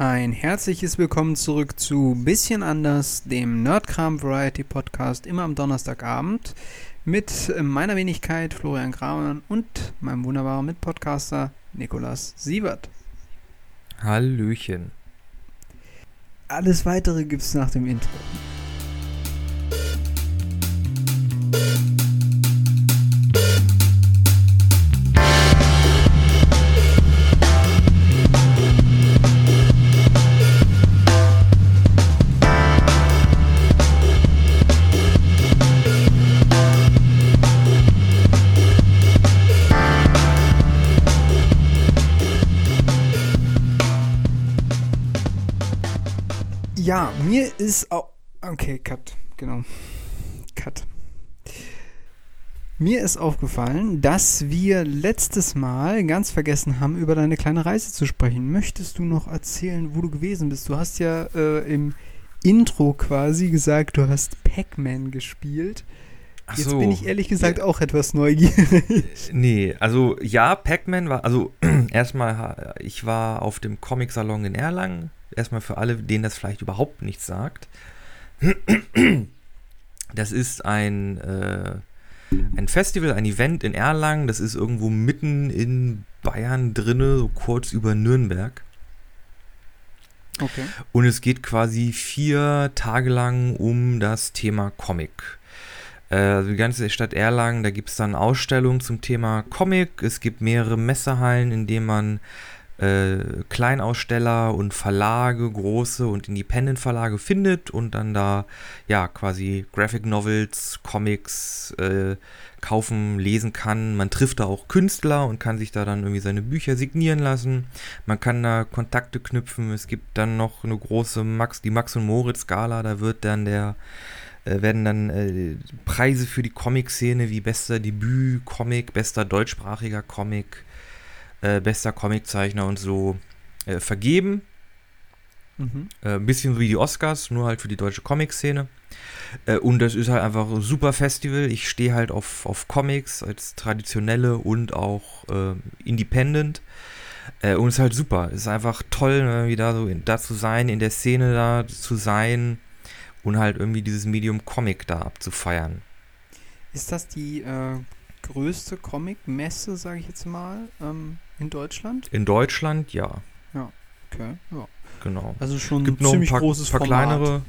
Ein herzliches Willkommen zurück zu Bisschen anders, dem Nerdkram Variety Podcast, immer am Donnerstagabend mit meiner Wenigkeit Florian Grauen und meinem wunderbaren Mitpodcaster Nikolas Siebert. Hallöchen. Alles weitere gibt's nach dem Intro. Mir ist auch. Okay, Cut, genau. Cut. Mir ist aufgefallen, dass wir letztes Mal ganz vergessen haben, über deine kleine Reise zu sprechen. Möchtest du noch erzählen, wo du gewesen bist? Du hast ja äh, im Intro quasi gesagt, du hast Pac-Man gespielt. Ach Jetzt so. bin ich ehrlich gesagt auch etwas neugierig. Nee, also ja, Pac-Man war, also erstmal, ich war auf dem Comic-Salon in Erlangen. Erstmal für alle, denen das vielleicht überhaupt nichts sagt. Das ist ein, äh, ein Festival, ein Event in Erlangen. Das ist irgendwo mitten in Bayern drinne, so kurz über Nürnberg. Okay. Und es geht quasi vier Tage lang um das Thema Comic. Äh, Also die ganze Stadt Erlangen, da gibt es dann Ausstellungen zum Thema Comic. Es gibt mehrere Messehallen, in denen man äh, Kleinaussteller und Verlage, große und Independent-Verlage findet und dann da ja quasi Graphic Novels, Comics äh, kaufen, lesen kann. Man trifft da auch Künstler und kann sich da dann irgendwie seine Bücher signieren lassen. Man kann da Kontakte knüpfen. Es gibt dann noch eine große Max, die Max und Moritz Skala. Da wird dann der äh, werden dann äh, Preise für die Comic-Szene wie bester Debüt-Comic, bester deutschsprachiger Comic, äh, bester Comiczeichner und so äh, vergeben. Mhm. Äh, ein bisschen wie die Oscars, nur halt für die deutsche Comic-Szene. Äh, und das ist halt einfach ein super Festival. Ich stehe halt auf, auf Comics als traditionelle und auch äh, Independent. Und es ist halt super. Es ist einfach toll, irgendwie da so in, da zu sein, in der Szene da zu sein und halt irgendwie dieses Medium Comic da abzufeiern. Ist das die äh, größte Comic-Messe, sage ich jetzt mal, ähm, in Deutschland? In Deutschland, ja, Okay, ja. genau. Also schon Gibt ein noch ein ziemlich paar, großes paar Format kleinere.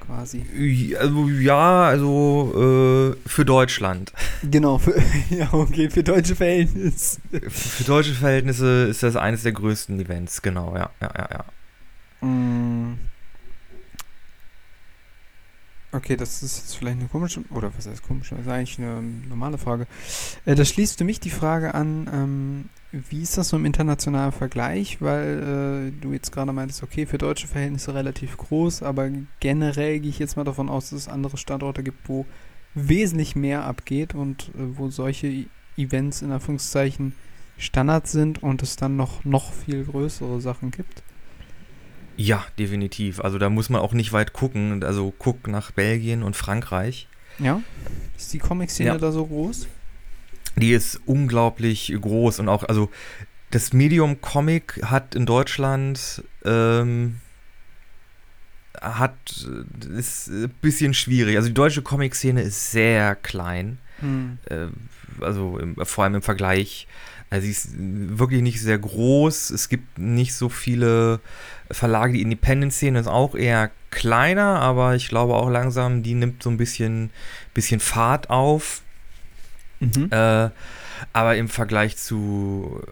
quasi. Also ja, also äh, für Deutschland. Genau, für, ja, okay, für deutsche Verhältnisse. Für deutsche Verhältnisse ist das eines der größten Events, genau, ja, ja, ja, ja. Mm. Okay, das ist jetzt vielleicht eine komische, oder was heißt komische, das ist eigentlich eine normale Frage. Äh, das schließt für mich die Frage an, ähm, wie ist das so im internationalen Vergleich, weil äh, du jetzt gerade meintest, okay, für deutsche Verhältnisse relativ groß, aber generell gehe ich jetzt mal davon aus, dass es andere Standorte gibt, wo wesentlich mehr abgeht und äh, wo solche I- Events in Anführungszeichen Standard sind und es dann noch, noch viel größere Sachen gibt. Ja, definitiv. Also da muss man auch nicht weit gucken. Also guck nach Belgien und Frankreich. Ja? Ist die Comic-Szene Ja. da so groß? Die ist unglaublich groß und auch, also das Medium Comic hat in Deutschland ähm, hat ist ein bisschen schwierig. Also die deutsche Comic-Szene ist sehr klein. Hm. äh, also im, vor allem im Vergleich. Also sie ist wirklich nicht sehr groß. Es gibt nicht so viele Verlage. Die Independent-Szene ist auch eher kleiner, aber ich glaube auch langsam, die nimmt so ein bisschen, bisschen Fahrt auf. Mhm. Äh, aber im Vergleich zu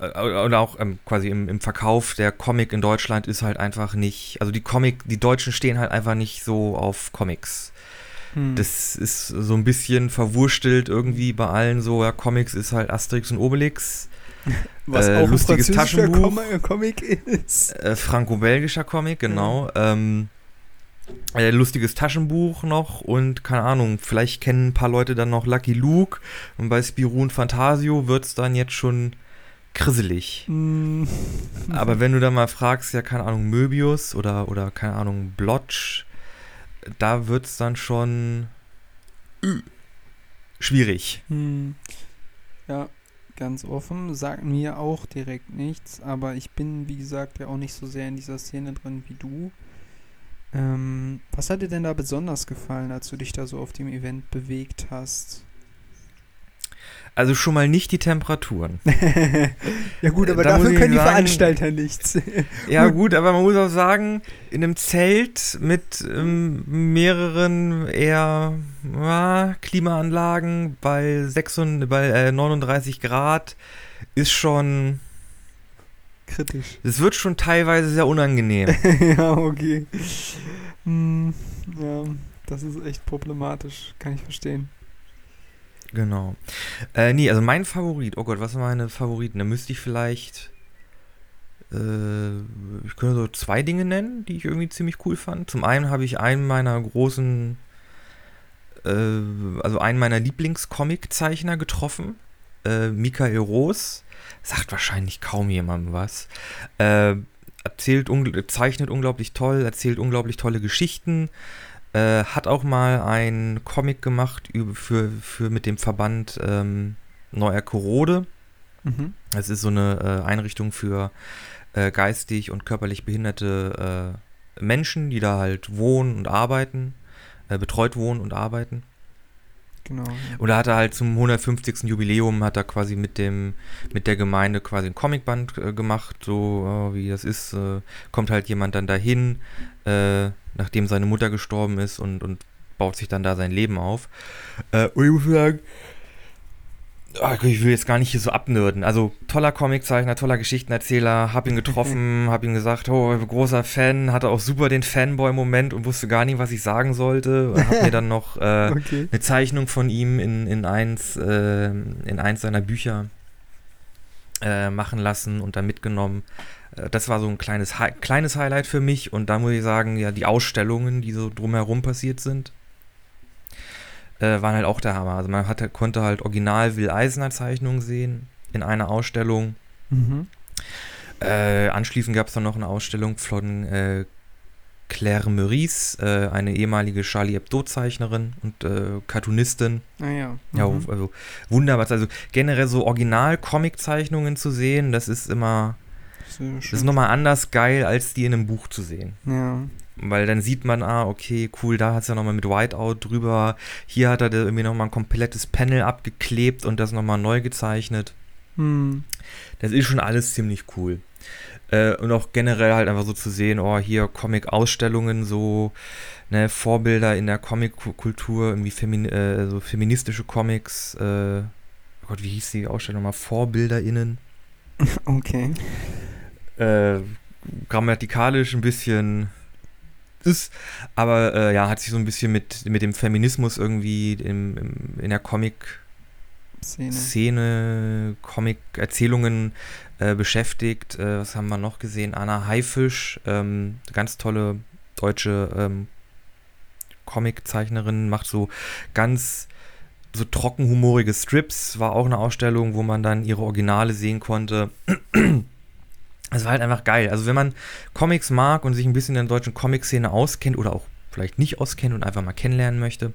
äh, oder auch ähm, quasi im, im Verkauf der Comic in Deutschland ist halt einfach nicht, also die Comic, die Deutschen stehen halt einfach nicht so auf Comics. Hm. Das ist so ein bisschen verwurstelt irgendwie bei allen so, ja, Comics ist halt Asterix und Obelix, Was äh, auch ein lustiges französischer Taschenbuch. Com Comic ist. äh, franco-belgischer Comic, genau. Ähm, äh, lustiges Taschenbuch noch und keine Ahnung, vielleicht kennen ein paar Leute dann noch Lucky Luke und bei Spirou und Fantasio wird es dann jetzt schon krisselig. Hm. Aber wenn du dann mal fragst, ja, keine Ahnung, Möbius oder, oder keine Ahnung, Blotch, da wird es dann schon schwierig. Hm. Ja, ganz offen. Sagt mir auch direkt nichts, aber ich bin, wie gesagt, ja auch nicht so sehr in dieser Szene drin wie du. Ähm, was hat dir denn da besonders gefallen, als du dich da so auf dem Event bewegt hast? Also schon mal nicht die Temperaturen. ja gut, aber da dafür können die sagen, Veranstalter nichts. ja gut, aber man muss auch sagen, in einem Zelt mit ähm, mehreren eher ja, Klimaanlagen bei, 600, bei äh, 39 Grad ist schon kritisch. Es wird schon teilweise sehr unangenehm. ja, okay. Hm, ja, das ist echt problematisch, kann ich verstehen. Genau. Äh, nee, also mein Favorit, oh Gott, was sind meine Favoriten? Da müsste ich vielleicht. Äh, ich könnte so zwei Dinge nennen, die ich irgendwie ziemlich cool fand. Zum einen habe ich einen meiner großen. Äh, also einen meiner Lieblingscomic-Zeichner getroffen. Äh, Michael Roos. Sagt wahrscheinlich kaum jemandem was. Äh, erzählt, ungl zeichnet unglaublich toll, erzählt unglaublich tolle Geschichten. Äh, hat auch mal ein Comic gemacht über, für, für mit dem Verband ähm, Neuer Korode. Mhm. Das ist so eine äh, Einrichtung für äh, geistig und körperlich behinderte äh, Menschen, die da halt wohnen und arbeiten, äh, betreut wohnen und arbeiten. Genau. Und da hat er halt zum 150. Jubiläum hat er quasi mit dem mit der Gemeinde quasi ein Comicband äh, gemacht, so äh, wie das ist, äh, kommt halt jemand dann dahin, äh, nachdem seine Mutter gestorben ist und, und baut sich dann da sein Leben auf. Äh, und ich muss sagen, ach, ich will jetzt gar nicht hier so abnörden. Also toller Comiczeichner, toller Geschichtenerzähler, hab ihn getroffen, hab ihm gesagt, oh, großer Fan, hatte auch super den Fanboy-Moment und wusste gar nicht, was ich sagen sollte. Und hab mir dann noch äh, okay. eine Zeichnung von ihm in, in, eins, äh, in eins seiner Bücher äh, machen lassen und dann mitgenommen. Äh, das war so ein kleines, Hi kleines Highlight für mich. Und da muss ich sagen, ja, die Ausstellungen, die so drumherum passiert sind, äh, waren halt auch der Hammer. Also man hatte, konnte halt original Will Eisner Zeichnungen sehen in einer Ausstellung. Mhm. Äh, anschließend gab es dann noch eine Ausstellung von äh, Claire Meurice, äh, eine ehemalige Charlie Hebdo-Zeichnerin und äh, Cartoonistin. Ah ja. Mhm. Ja, also wunderbar. Also generell so Original-Comic-Zeichnungen zu sehen, das ist immer das ist nochmal anders geil, als die in einem Buch zu sehen. Ja. Weil dann sieht man, ah, okay, cool, da hat es ja nochmal mit Whiteout drüber. Hier hat er irgendwie nochmal ein komplettes Panel abgeklebt und das nochmal neu gezeichnet. Hm. Das ist schon alles ziemlich cool. Äh, und auch generell halt einfach so zu sehen, oh, hier Comic-Ausstellungen, so ne, Vorbilder in der Comic-Kultur, irgendwie Femin äh, so feministische Comics. Äh, oh Gott, wie hieß die Ausstellung nochmal? VorbilderInnen. Okay äh, grammatikalisch ein bisschen ist, aber äh, ja, hat sich so ein bisschen mit, mit dem Feminismus irgendwie im, im, in der Comic Szene, Szene Comic-Erzählungen äh, beschäftigt. Äh, was haben wir noch gesehen? Anna Haifisch, ähm, ganz tolle deutsche ähm, Comic-Zeichnerin, macht so ganz so trockenhumorige Strips. War auch eine Ausstellung, wo man dann ihre Originale sehen konnte es war halt einfach geil. Also wenn man Comics mag und sich ein bisschen in der deutschen Comic-Szene auskennt oder auch vielleicht nicht auskennt und einfach mal kennenlernen möchte,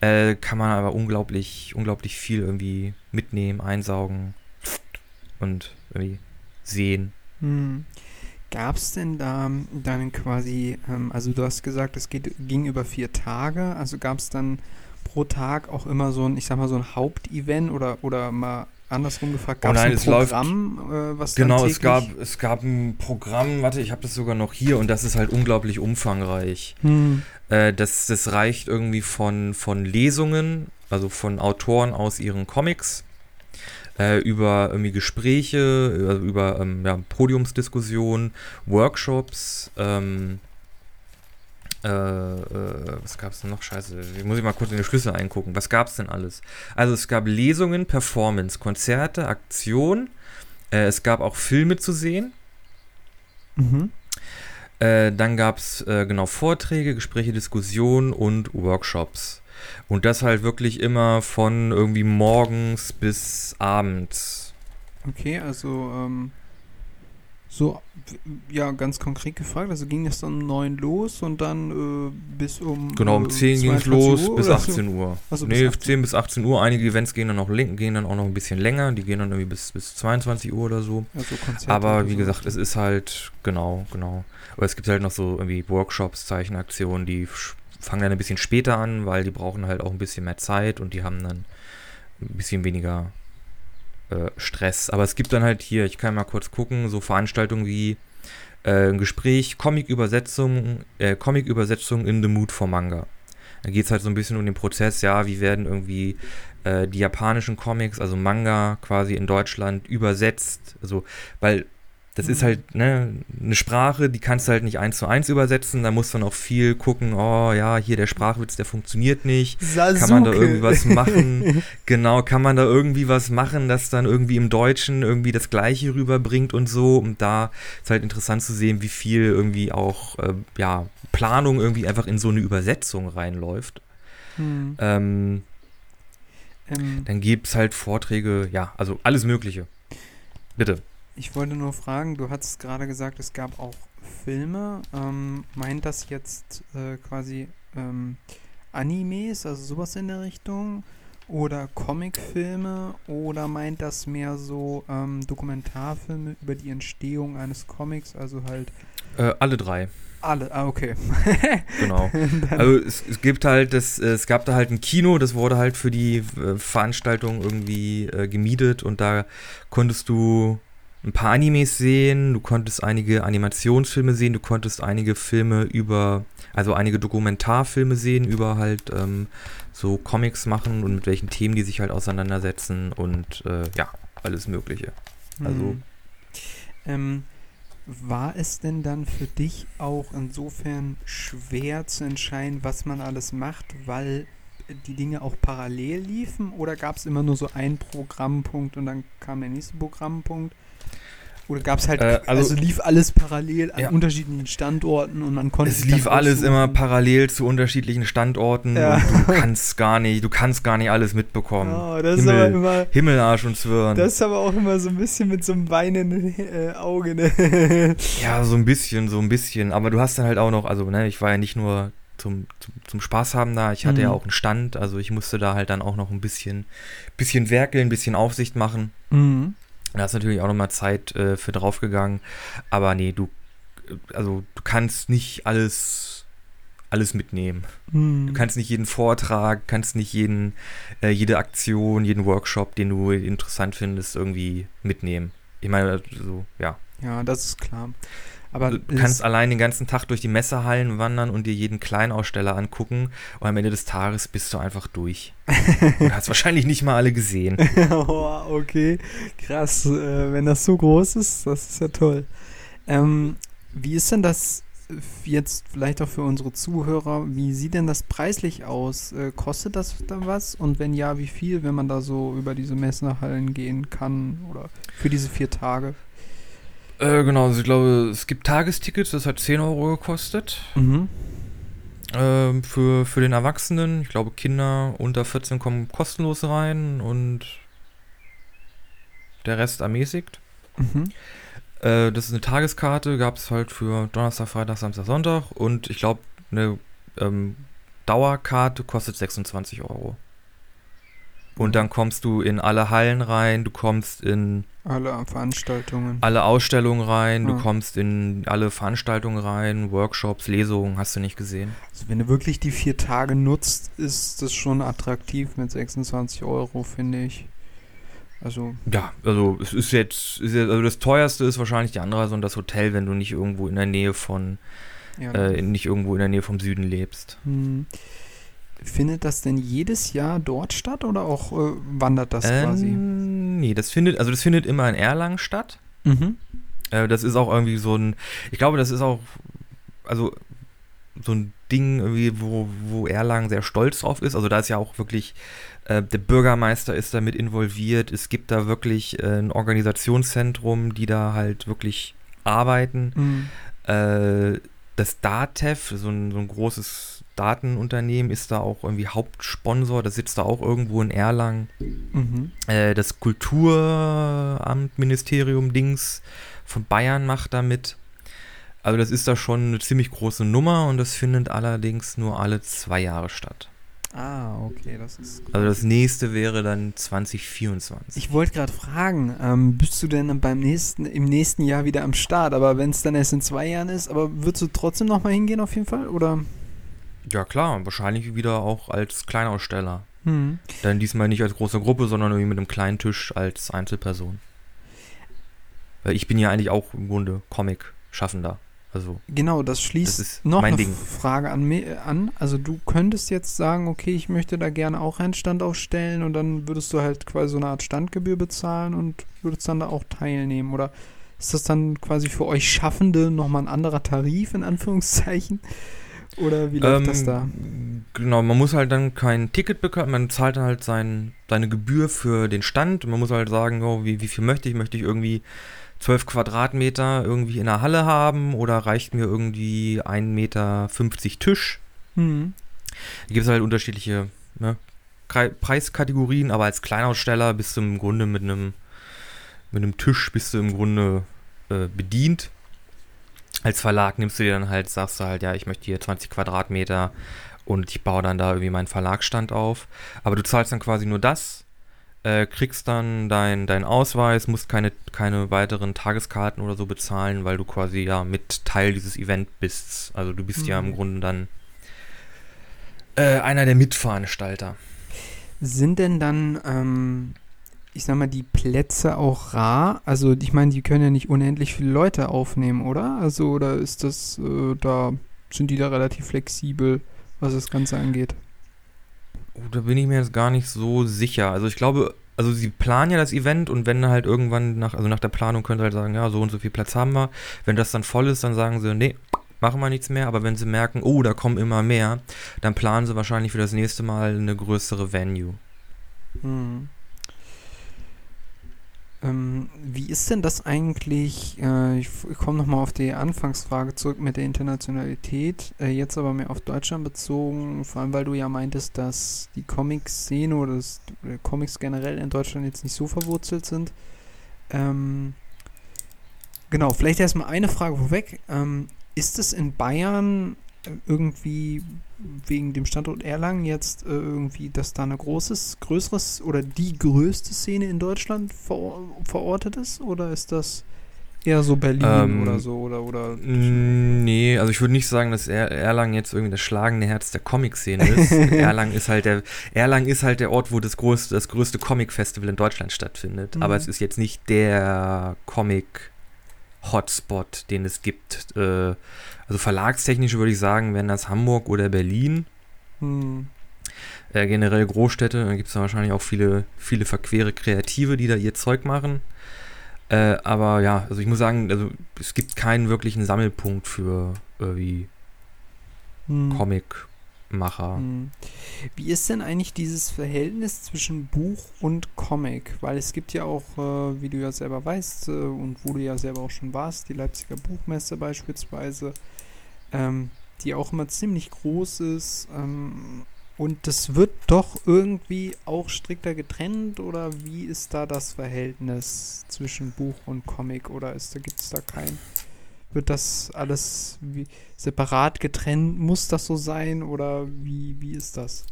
äh, kann man aber unglaublich, unglaublich viel irgendwie mitnehmen, einsaugen und irgendwie sehen. Hm. Gab es denn da dann quasi, ähm, also du hast gesagt, es geht, ging über vier Tage, also gab es dann pro Tag auch immer so ein, ich sag mal, so ein Hauptevent oder, oder mal andersrum gefragt, gab oh nein, es ein Programm, läuft, äh, was Genau, es gab, es gab ein Programm, warte, ich habe das sogar noch hier und das ist halt unglaublich umfangreich. Hm. Äh, das, das reicht irgendwie von, von Lesungen, also von Autoren aus ihren Comics, äh, über irgendwie Gespräche, über, über ähm, ja, Podiumsdiskussionen, Workshops, ähm, äh, äh, was gab es denn noch? Scheiße, ich muss ich mal kurz in die Schlüssel eingucken. Was gab es denn alles? Also es gab Lesungen, Performance, Konzerte, Aktion. Äh, es gab auch Filme zu sehen. Mhm. Äh, dann gab es genau Vorträge, Gespräche, Diskussionen und Workshops. Und das halt wirklich immer von irgendwie morgens bis abends. Okay, also ähm, So, ja, ganz konkret gefragt, also ging es dann um 9 los und dann äh, bis um. Genau, um äh, 10 ging es 22 los Uhr bis oder 18 Uhr. Bis nee, 18. 10 bis 18 Uhr. Einige Events gehen dann auch, gehen dann auch noch ein bisschen länger. Die gehen dann irgendwie bis, bis 22 Uhr oder so. Also Aber wie so. gesagt, es ist halt, genau, genau. Aber es gibt halt noch so irgendwie Workshops, Zeichenaktionen, die fangen dann ein bisschen später an, weil die brauchen halt auch ein bisschen mehr Zeit und die haben dann ein bisschen weniger äh, Stress. Aber es gibt dann halt hier, ich kann mal kurz gucken, so Veranstaltungen wie äh, ein Gespräch, Comic-Übersetzung, äh, Comic-Übersetzung in the Mood for Manga. Da geht es halt so ein bisschen um den Prozess, ja, wie werden irgendwie äh, die japanischen Comics, also Manga quasi in Deutschland übersetzt. Also, weil das ist Mhm. halt ne, eine Sprache, die kannst du halt nicht eins zu eins übersetzen. Da musst du dann auch viel gucken, oh ja, hier der Sprachwitz, der funktioniert nicht. Sasuke. Kann man da irgendwie was machen? Genau, kann man da irgendwie was machen, das dann irgendwie im Deutschen irgendwie das Gleiche rüberbringt und so. Und da ist halt interessant zu sehen, wie viel irgendwie auch, äh, ja, Planung irgendwie einfach in so eine Übersetzung reinläuft. Hm, Ähm, ähm, dann gibt es halt Vorträge, ja, also alles Mögliche. Bitte. Ich wollte nur fragen, du hattest gerade gesagt, es gab auch Filme. Ähm, meint das jetzt äh, quasi ähm, Animes, also sowas in der Richtung? Oder Comicfilme? Oder meint das mehr so ähm, Dokumentarfilme über die Entstehung eines Comics? Also halt Äh, alle drei, alle. Ah, okay. genau. Also es, es gibt halt, das, es gab da halt ein Kino, das wurde halt für die äh, Veranstaltung irgendwie äh, gemietet und da konntest du ein paar Animes sehen, du konntest einige Animationsfilme sehen, du konntest einige Filme über, also einige Dokumentarfilme sehen über halt ähm, so Comics machen und mit welchen Themen die sich halt auseinandersetzen und äh, ja, alles Mögliche. also- Hm. Ähm, war es denn dann für dich auch insofern schwer zu entscheiden, was man alles macht, weil die Dinge auch parallel liefen? Oder gab es immer nur so einen Programmpunkt und dann kam der nächste Programmpunkt? Oder gab es halt, Äh, also, also- lief alles parallel an Ja. unterschiedlichen Standorten und man konnte Es lief alles aussuchen? immer parallel zu unterschiedlichen Standorten Ja. und du kannst gar nicht, du kannst gar nicht alles mitbekommen. Oh, das ist Himmel, aber immer, Himmel, Arsch und Zwirn. das ist aber auch immer so ein bisschen mit so einem weinenden äh, Auge. Ne? Ja, so ein bisschen, so ein bisschen. Aber du hast dann halt auch noch, also, ne, ich war ja nicht nur zum, zum, zum Spaß haben da, ich hatte ja Mhm. auch einen Stand, also ich musste da halt dann auch noch ein bisschen, bisschen werkeln, ein bisschen Aufsicht machen. mhm. Da ist natürlich auch nochmal Zeit äh, für draufgegangen. Aber nee, du, äh, also du kannst nicht alles, alles mitnehmen. Mhm. Du kannst nicht jeden Vortrag, kannst nicht jeden, äh, jede Aktion, jeden Workshop, den du interessant findest, irgendwie mitnehmen. Ich meine, so, ja. Ja, das ist klar. Aber Du kannst allein den ganzen Tag durch die Messehallen wandern und dir jeden Kleinaussteller angucken und am Ende des Tages bist du einfach durch. und hast wahrscheinlich nicht mal alle gesehen. oh, okay, krass. Äh, wenn das so groß ist, das ist ja toll. Ähm, wie ist denn das jetzt vielleicht auch für unsere Zuhörer? Wie sieht denn das preislich aus? Äh, kostet das da was? Und wenn ja, wie viel, wenn man da so über diese Messehallen gehen kann oder für diese vier Tage? Äh, genau, also ich glaube, es gibt Tagestickets, das hat 10 Euro gekostet. Mhm. Ähm, für, für den Erwachsenen. Ich glaube, Kinder unter 14 kommen kostenlos rein und der Rest ermäßigt. Mhm. Äh, das ist eine Tageskarte, gab es halt für Donnerstag, Freitag, Samstag, Sonntag. Und ich glaube, eine ähm, Dauerkarte kostet 26 Euro. Und dann kommst du in alle Hallen rein, du kommst in Alle Veranstaltungen. alle Ausstellungen rein, du Ja. kommst in alle Veranstaltungen rein, Workshops, Lesungen, hast du nicht gesehen. Also wenn du wirklich die vier Tage nutzt, ist das schon attraktiv mit 26 Euro, finde ich. Also, Ja, also es ist jetzt, ist jetzt also das teuerste ist wahrscheinlich die Anreise und das Hotel, wenn du nicht irgendwo in der Nähe von, ja. äh, nicht irgendwo in der Nähe vom Süden lebst. Hm. Findet das denn jedes Jahr dort statt oder auch äh, wandert das quasi? Ähm, nee, das findet, also das findet immer in Erlangen statt. Mhm. Äh, das ist auch irgendwie so ein, ich glaube, das ist auch, also so ein Ding irgendwie, wo, wo Erlangen sehr stolz drauf ist. Also da ist ja auch wirklich, äh, der Bürgermeister ist damit involviert. Es gibt da wirklich äh, ein Organisationszentrum, die da halt wirklich arbeiten. Mhm. Äh, das DATEV, so ein, so ein großes Datenunternehmen, ist da auch irgendwie Hauptsponsor. Das sitzt da auch irgendwo in Erlangen. Mhm. Äh, das Kulturamt, Ministerium Dings von Bayern macht da mit. Also das ist da schon eine ziemlich große Nummer und das findet allerdings nur alle zwei Jahre statt. Ah, okay, das ist. Also das nächste wäre dann 2024. Ich wollte gerade fragen, ähm, bist du denn beim nächsten, im nächsten Jahr wieder am Start? Aber wenn es dann erst in zwei Jahren ist, aber würdest du trotzdem nochmal hingehen auf jeden Fall? Oder? Ja klar, wahrscheinlich wieder auch als Kleinaussteller. Hm. Dann diesmal nicht als große Gruppe, sondern irgendwie mit einem kleinen Tisch als Einzelperson. Weil ich bin ja eigentlich auch im Grunde Comic-Schaffender. Also Genau, das schließt Das noch eine Ding. Frage an, an. Also du könntest jetzt sagen, okay, ich möchte da gerne auch einen Stand aufstellen und dann würdest du halt quasi so eine Art Standgebühr bezahlen und würdest dann da auch teilnehmen. Oder ist das dann quasi für euch Schaffende nochmal ein anderer Tarif in Anführungszeichen? Oder wie läuft das da? Genau, man muss halt dann kein Ticket bekommen, man zahlt dann halt sein, seine Gebühr für den Stand und man muss halt sagen, oh, wie, wie viel möchte ich? Möchte ich irgendwie 12 Quadratmeter irgendwie in der Halle haben oder reicht mir irgendwie 1,50 Meter Tisch? Hm. Da gibt es halt unterschiedliche ne, Preiskategorien, aber als Kleinaussteller bist du im Grunde mit einem mit einem Tisch bist du im Grunde äh, bedient. Als Verlag nimmst du dir dann halt, sagst du halt, ja, ich möchte hier 20 Quadratmeter und ich baue dann da irgendwie meinen Verlagsstand auf. Aber du zahlst dann quasi nur das, äh, kriegst dann deinen dein Ausweis, musst keine, keine weiteren Tageskarten oder so bezahlen, weil du quasi ja mit Teil dieses Event bist. Also du bist ja im Mhm. Grunde dann äh, einer der Mitveranstalter. Sind denn dann, ähm, ich sag mal, die Plätze auch rar? Also ich meine, die können ja nicht unendlich viele Leute aufnehmen, oder? Also oder ist das, äh, da sind die da relativ flexibel, was das Ganze angeht? Oh, da bin ich mir jetzt gar nicht so sicher. Also ich glaube, also sie planen ja das Event und wenn halt irgendwann nach, also nach der Planung können sie halt sagen, ja, so und so viel Platz haben wir. Wenn das dann voll ist, dann sagen sie, nee, machen wir nichts mehr. Aber wenn sie merken, oh, da kommen immer mehr, dann planen sie wahrscheinlich für das nächste Mal eine größere Venue. Hm. Ähm, wie ist denn das eigentlich? Äh, ich ich komme nochmal auf die Anfangsfrage zurück mit der Internationalität. Äh, jetzt aber mehr auf Deutschland bezogen, vor allem weil du ja meintest, dass die Comic-Szene oder, das, oder Comics generell in Deutschland jetzt nicht so verwurzelt sind. Ähm, genau, vielleicht erstmal eine Frage vorweg. Ähm, ist es in Bayern äh, irgendwie wegen dem Standort Erlangen jetzt äh, irgendwie, dass da eine großes, größeres oder die größte Szene in Deutschland ver verortet ist? Oder ist das eher so Berlin Ähm, oder so? Oder, oder Nee, also ich würde nicht sagen, dass er Erlangen jetzt irgendwie das schlagende Herz der Comic-Szene ist. Erlangen ist halt der Erlangen ist halt der Ort, wo das größte, das größte Comic-Festival in Deutschland stattfindet. Mhm. Aber es ist jetzt nicht der Comic-Hotspot, den es gibt. Äh, also verlagstechnisch würde ich sagen, wären das Hamburg oder Berlin. hm, Äh, generell Großstädte, da gibt es wahrscheinlich auch viele, viele verquere Kreative, die da ihr Zeug machen. Äh, aber ja, also ich muss sagen, also es gibt keinen wirklichen Sammelpunkt für irgendwie hm, Comicmacher. Hm. Wie ist denn eigentlich dieses Verhältnis zwischen Buch und Comic? Weil es gibt ja auch, äh, wie du ja selber weißt äh, und wo du ja selber auch schon warst, die Leipziger Buchmesse beispielsweise, ähm, die auch immer ziemlich groß ist. Ähm, und das wird doch irgendwie auch strikter getrennt oder wie ist da das Verhältnis zwischen Buch und Comic oder gibt es da kein? Wird das alles wie separat getrennt? Muss das so sein oder wie, wie ist das?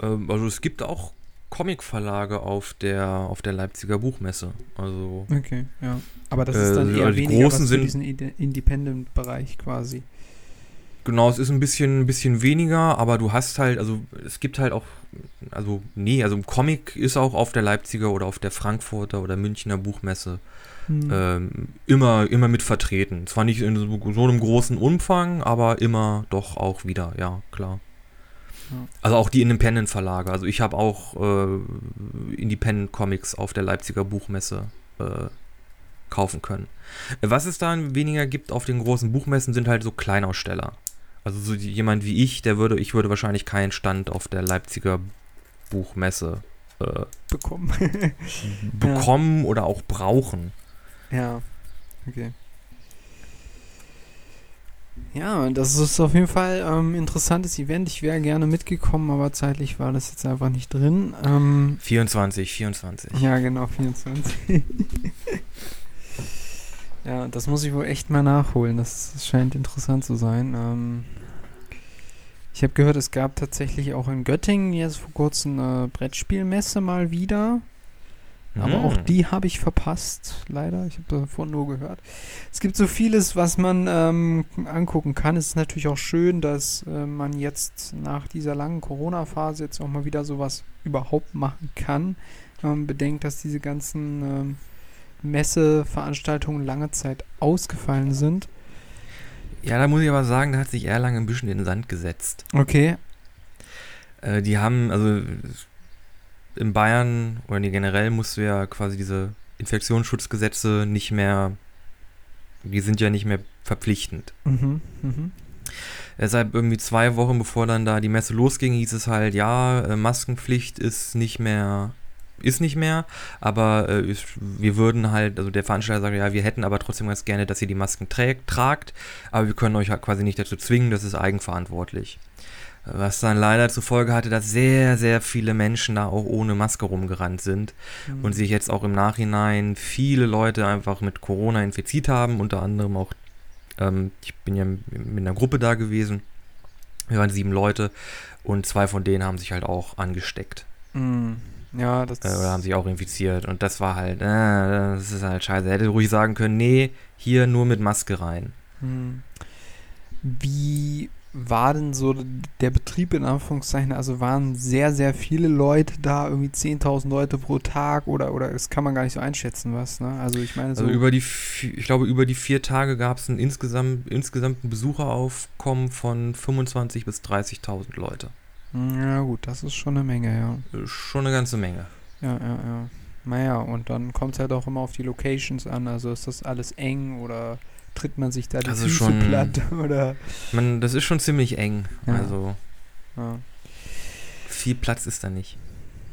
Ähm, also es gibt auch Comicverlage auf der, auf der Leipziger Buchmesse. Also Okay, ja. Aber das Äh, ist dann eher also die weniger großen sind- diesen Independent-Bereich quasi. Genau, es ist ein bisschen, ein bisschen weniger, aber du hast halt, also es gibt halt auch, also nee, also Comic ist auch auf der Leipziger oder auf der Frankfurter oder Münchner Buchmesse Hm. ähm, immer, immer mit vertreten. Zwar nicht in so, so einem großen Umfang, aber immer doch auch wieder, ja, klar. Ja. Also auch die Independent-Verlage. Also ich habe auch äh, Independent-Comics auf der Leipziger Buchmesse äh, kaufen können. Was es dann weniger gibt auf den großen Buchmessen, sind halt so Kleinaussteller. Also so jemand wie ich, der würde, ich würde wahrscheinlich keinen Stand auf der Leipziger Buchmesse äh, Bekommen. bekommen oder auch brauchen. Ja, okay. Ja, das ist auf jeden Fall ähm, interessantes Event. Ich wäre gerne mitgekommen, aber zeitlich war das jetzt einfach nicht drin. Ähm, 24, 24. ja, genau, 24. Ja, das muss ich wohl echt mal nachholen. Das, das scheint interessant zu sein. Ähm, ich habe gehört, es gab tatsächlich auch in Göttingen jetzt vor kurzem eine Brettspielmesse mal wieder. Aber auch Hm. die habe ich verpasst, leider. Ich habe davon nur gehört. Es gibt so vieles, was man ähm, angucken kann. Es ist natürlich auch schön, dass äh, man jetzt nach dieser langen Corona-Phase jetzt auch mal wieder sowas überhaupt machen kann. Wenn man bedenkt, dass diese ganzen ähm, Messeveranstaltungen lange Zeit ausgefallen sind. Ja, da muss ich aber sagen, da hat sich Erlangen ein bisschen in den Sand gesetzt. Okay. Äh, die haben, also in Bayern oder nee, generell musst du ja quasi diese Infektionsschutzgesetze nicht mehr, die sind ja nicht mehr verpflichtend. Mhm. Mhm. Deshalb irgendwie zwei Wochen bevor dann da die Messe losging, hieß es halt, ja, äh, Maskenpflicht ist nicht mehr, ist nicht mehr, aber äh, ist, wir würden halt, also der Veranstalter sagt, ja, wir hätten aber trotzdem ganz gerne, dass ihr die Masken trägt, tragt, aber wir können euch halt quasi nicht dazu zwingen, das ist eigenverantwortlich. Was dann leider zur Folge hatte, dass sehr, sehr viele Menschen da auch ohne Maske rumgerannt sind Mhm. und sich jetzt auch im Nachhinein viele Leute einfach mit Corona infiziert haben, unter anderem auch, ähm, ich bin ja mit einer Gruppe da gewesen, wir waren sieben Leute und zwei von denen haben sich halt auch angesteckt Mhm. Ja, das äh, oder haben sich auch infiziert und das war halt, äh, das ist halt scheiße. Er hätte ruhig sagen können, nee, hier nur mit Maske rein. Hm. Wie war denn so der Betrieb in Anführungszeichen? Also waren sehr, sehr viele Leute da, irgendwie 10.000 Leute pro Tag oder, oder das kann man gar nicht so einschätzen, was, ne? Also ich meine so. Also über die, ich glaube, über die vier Tage gab es ein insgesamt, insgesamt ein Besucheraufkommen von 25.000 bis 30.000 Leute. Hm, ja gut, das ist schon eine Menge, ja. Äh, Schon eine ganze Menge. Ja, ja, ja. Naja, und dann kommt es halt auch immer auf die Locations an. Also ist das alles eng oder tritt man sich da die ist Füße schon- platt oder Man, das ist schon ziemlich eng. Ja. Also ja. viel Platz ist da nicht.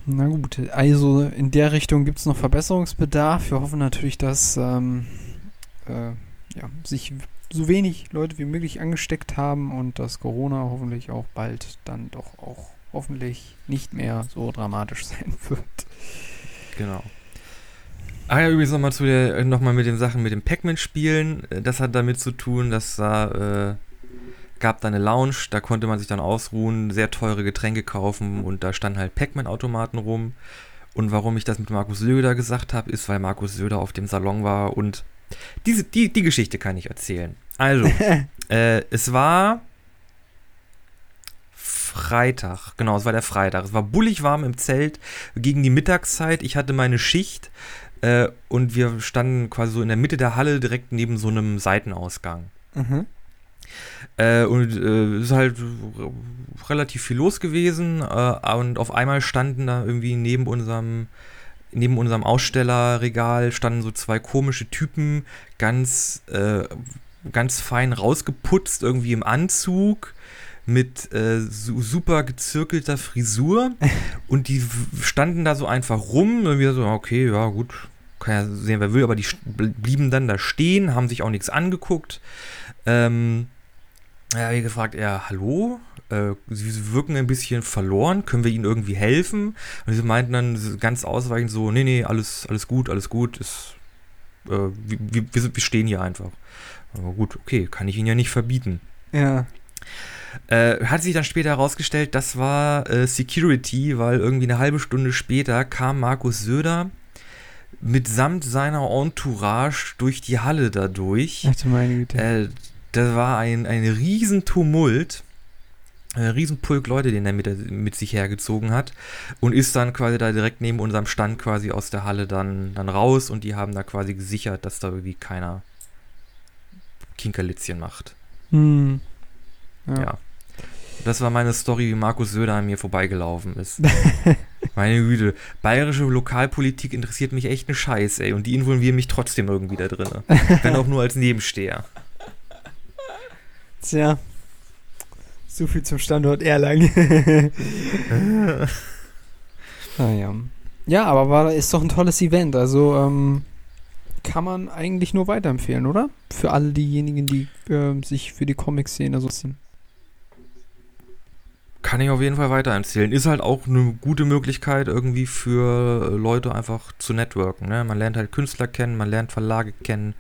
Na gut, also in der Richtung gibt es noch Verbesserungsbedarf. Wir hoffen natürlich, dass ähm, äh, ja, sich so wenig Leute wie möglich angesteckt haben und dass Corona hoffentlich auch bald dann doch auch hoffentlich nicht mehr so dramatisch sein wird. Genau. Ah ja, übrigens nochmal zu der, nochmal mit den Sachen mit dem Pac-Man-Spielen. Äh, Das hat damit zu tun, dass da äh, gab da eine Lounge, da konnte man sich dann ausruhen, sehr teure Getränke kaufen und da standen halt Pac-Man-Automaten rum. Und warum ich das mit Markus Söder gesagt habe, ist, weil Markus Söder auf dem Salon war und diese, die, die Geschichte kann ich erzählen. Also, äh, es war Freitag, genau, es war der Freitag. Es war bullig warm im Zelt gegen die Mittagszeit. Ich hatte meine Schicht äh, und wir standen quasi so in der Mitte der Halle direkt neben so einem Seitenausgang. Mhm. Äh, und äh, es ist halt relativ viel los gewesen äh, und auf einmal standen da irgendwie neben unserem neben unserem Ausstellerregal standen so zwei komische Typen, ganz äh, ganz fein rausgeputzt, irgendwie im Anzug mit äh, su super gezirkelter Frisur und die standen da so einfach rum und wir so, okay, ja gut, kann ja sehen, wer will, aber die blieben dann da stehen, haben sich auch nichts angeguckt. Ähm, ja, wie gefragt, ja, hallo? Äh, sie wirken ein bisschen verloren, können wir ihnen irgendwie helfen? Und sie meinten dann ganz ausweichend so, nee, nee, alles, alles gut, alles gut, ist, äh, wir, wir, wir sind- wir stehen hier einfach. Aber gut, okay, kann ich ihnen ja nicht verbieten. Ja. Äh, hat sich dann später herausgestellt, das war äh, Security, weil irgendwie eine halbe Stunde später kam Markus Söder mitsamt seiner Entourage durch die Halle dadurch. Ach meine Güte. Äh, das war ein, ein Riesentumult. Ein Riesenpulk Leute, den er mit, mit sich hergezogen hat. Und ist dann quasi da direkt neben unserem Stand quasi aus der Halle dann, dann raus. Und die haben da quasi gesichert, dass da irgendwie keiner Kinkerlitzchen macht. Hm. Ja. Das war meine Story, wie Markus Söder an mir vorbeigelaufen ist. Meine Güte, bayerische Lokalpolitik interessiert mich echt einen Scheiß, ey. Und die involvieren mich trotzdem irgendwie da drin. Wenn auch nur als Nebensteher. Tja. So viel zum Standort Erlangen. naja. Ja, aber war, ist doch ein tolles Event. Also ähm, kann man eigentlich nur weiterempfehlen, oder? Für alle diejenigen, die ähm, sich für die Comic-Szene so sind. Kann ich auf jeden Fall weiterempfehlen. Ist halt auch eine gute Möglichkeit irgendwie für äh, Leute einfach zu networken. Ne? Man lernt halt Künstler kennen, man lernt Verlage kennen.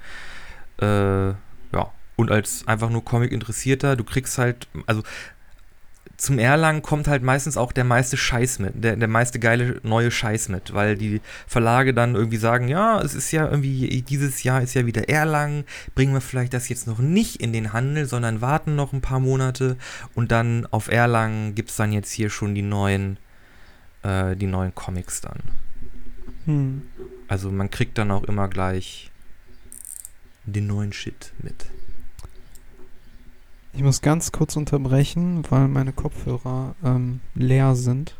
äh, ja, und als einfach nur Comic-Interessierter, du kriegst halt, also zum Erlangen kommt halt meistens auch der meiste Scheiß mit, der, der meiste geile neue Scheiß mit, weil die Verlage dann irgendwie sagen, ja, es ist ja irgendwie, dieses Jahr ist ja wieder Erlangen, bringen wir vielleicht das jetzt noch nicht in den Handel, sondern warten noch ein paar Monate und dann auf Erlangen gibt es dann jetzt hier schon die neuen, äh, die neuen Comics dann. Hm. Also man kriegt dann auch immer gleich den neuen Shit mit. Ich muss ganz kurz unterbrechen, weil meine Kopfhörer ähm, leer sind.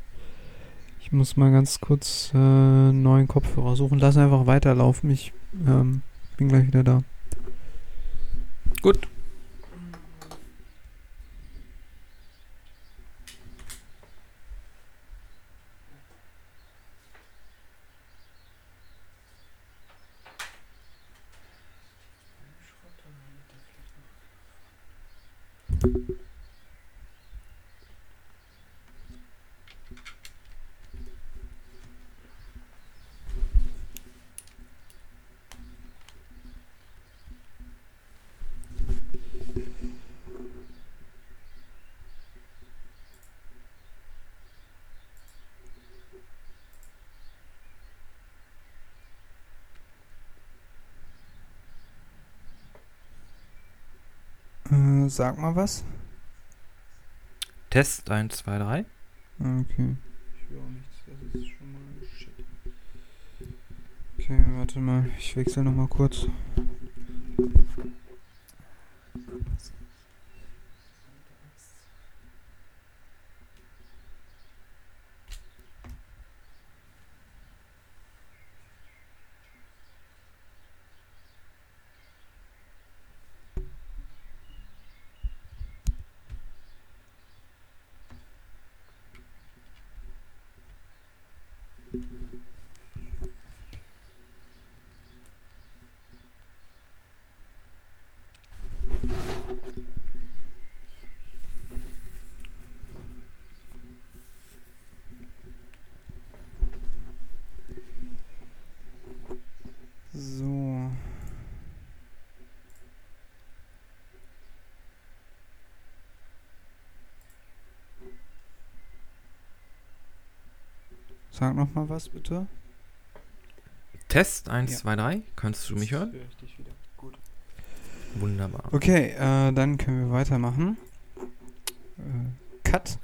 Ich muss mal ganz kurz äh, neuen Kopfhörer suchen. Lass einfach weiterlaufen. Ich ähm, bin gleich wieder da. Gut. Äh, sag mal was. Test 1, 2, 3. Okay. Ich will auch nichts, das ist schon mal shit. Okay, warte mal, ich wechsle nochmal kurz. So. Sag noch mal was bitte. Test 1, 2, 3. Kannst du mich hören? ich dich wieder. Gut. Wunderbar. Okay, äh, dann können wir weitermachen. Äh, Cut.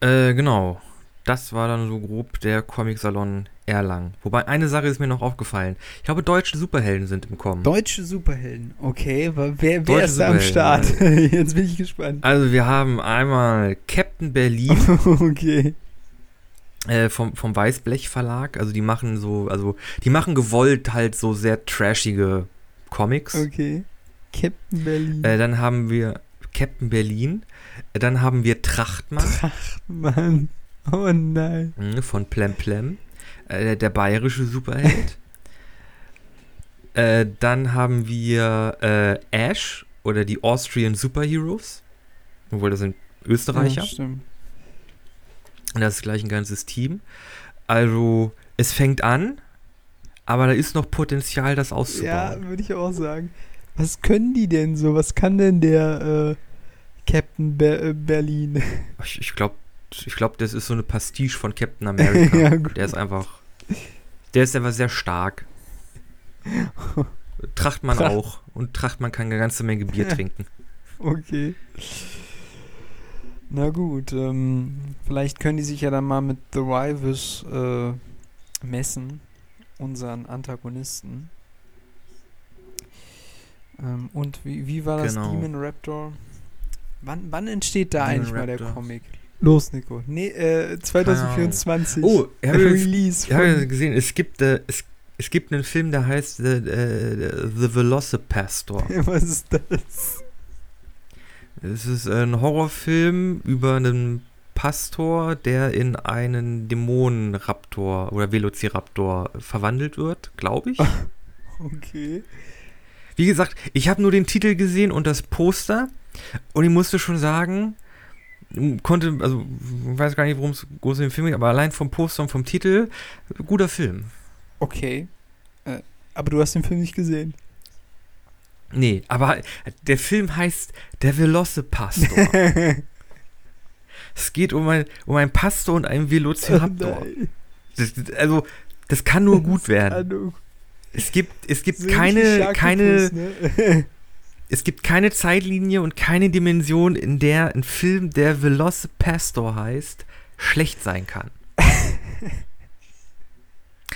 Äh, genau. Das war dann so grob der Comic-Salon Erlangen. Wobei eine Sache ist mir noch aufgefallen. Ich glaube, deutsche Superhelden sind im Kommen. Deutsche Superhelden, okay. Wer, wer deutsche ist da am Start? Jetzt bin ich gespannt. Also wir haben einmal Captain Berlin. okay. Äh, vom, vom Weißblech Verlag. Also die machen so, also die machen gewollt halt so sehr trashige Comics. Okay. Captain Berlin. Äh, dann haben wir Captain Berlin. Dann haben wir Trachtmann. Trachtmann. Oh nein. Mhm, von Plem Plem. Äh, der bayerische Superheld. äh, dann haben wir äh, Ash oder die Austrian Superheroes. Obwohl, das sind Österreicher. Ja, stimmt. Und das ist gleich ein ganzes Team. Also, es fängt an, aber da ist noch Potenzial, das auszubauen. Ja, würde ich auch sagen. Was können die denn so? Was kann denn der äh, Captain Be Berlin? Ich, ich glaube, ich glaube, das ist so eine Pastiche von Captain America. ja, der ist einfach. Der ist einfach sehr stark. Tracht man Tracht. auch. Und Tracht man kann eine ganze Menge Bier trinken. Okay. Na gut, ähm, vielleicht können die sich ja dann mal mit The Rivals äh, messen, unseren Antagonisten. Ähm, und wie, wie war das genau. Demon Raptor? Wann, wann entsteht da Demon eigentlich Raptor. mal der Comic? Los, Nico. Nee, äh, 2024. Oh, ich habe Release. Ich habe gesehen, es gibt, äh, es, es gibt einen Film, der heißt äh, The Velocipastor. Was ist das? Es ist ein Horrorfilm über einen Pastor, der in einen Dämonenraptor oder Velociraptor verwandelt wird, glaube ich. okay. Wie gesagt, ich habe nur den Titel gesehen und das Poster und ich musste schon sagen, konnte, also ich weiß gar nicht, worum es groß in dem Film geht, aber allein vom Poster und vom Titel, guter Film. Okay. Äh, aber du hast den Film nicht gesehen. Nee, aber der Film heißt Der Velocipastor. es geht um, ein, um einen Pastor und einen Velociraptor. Oh das, also, das kann nur gut werden. Es gibt, es gibt keine, keine, ne? es gibt keine Zeitlinie und keine Dimension, in der ein Film, der Velocipastor heißt, schlecht sein kann.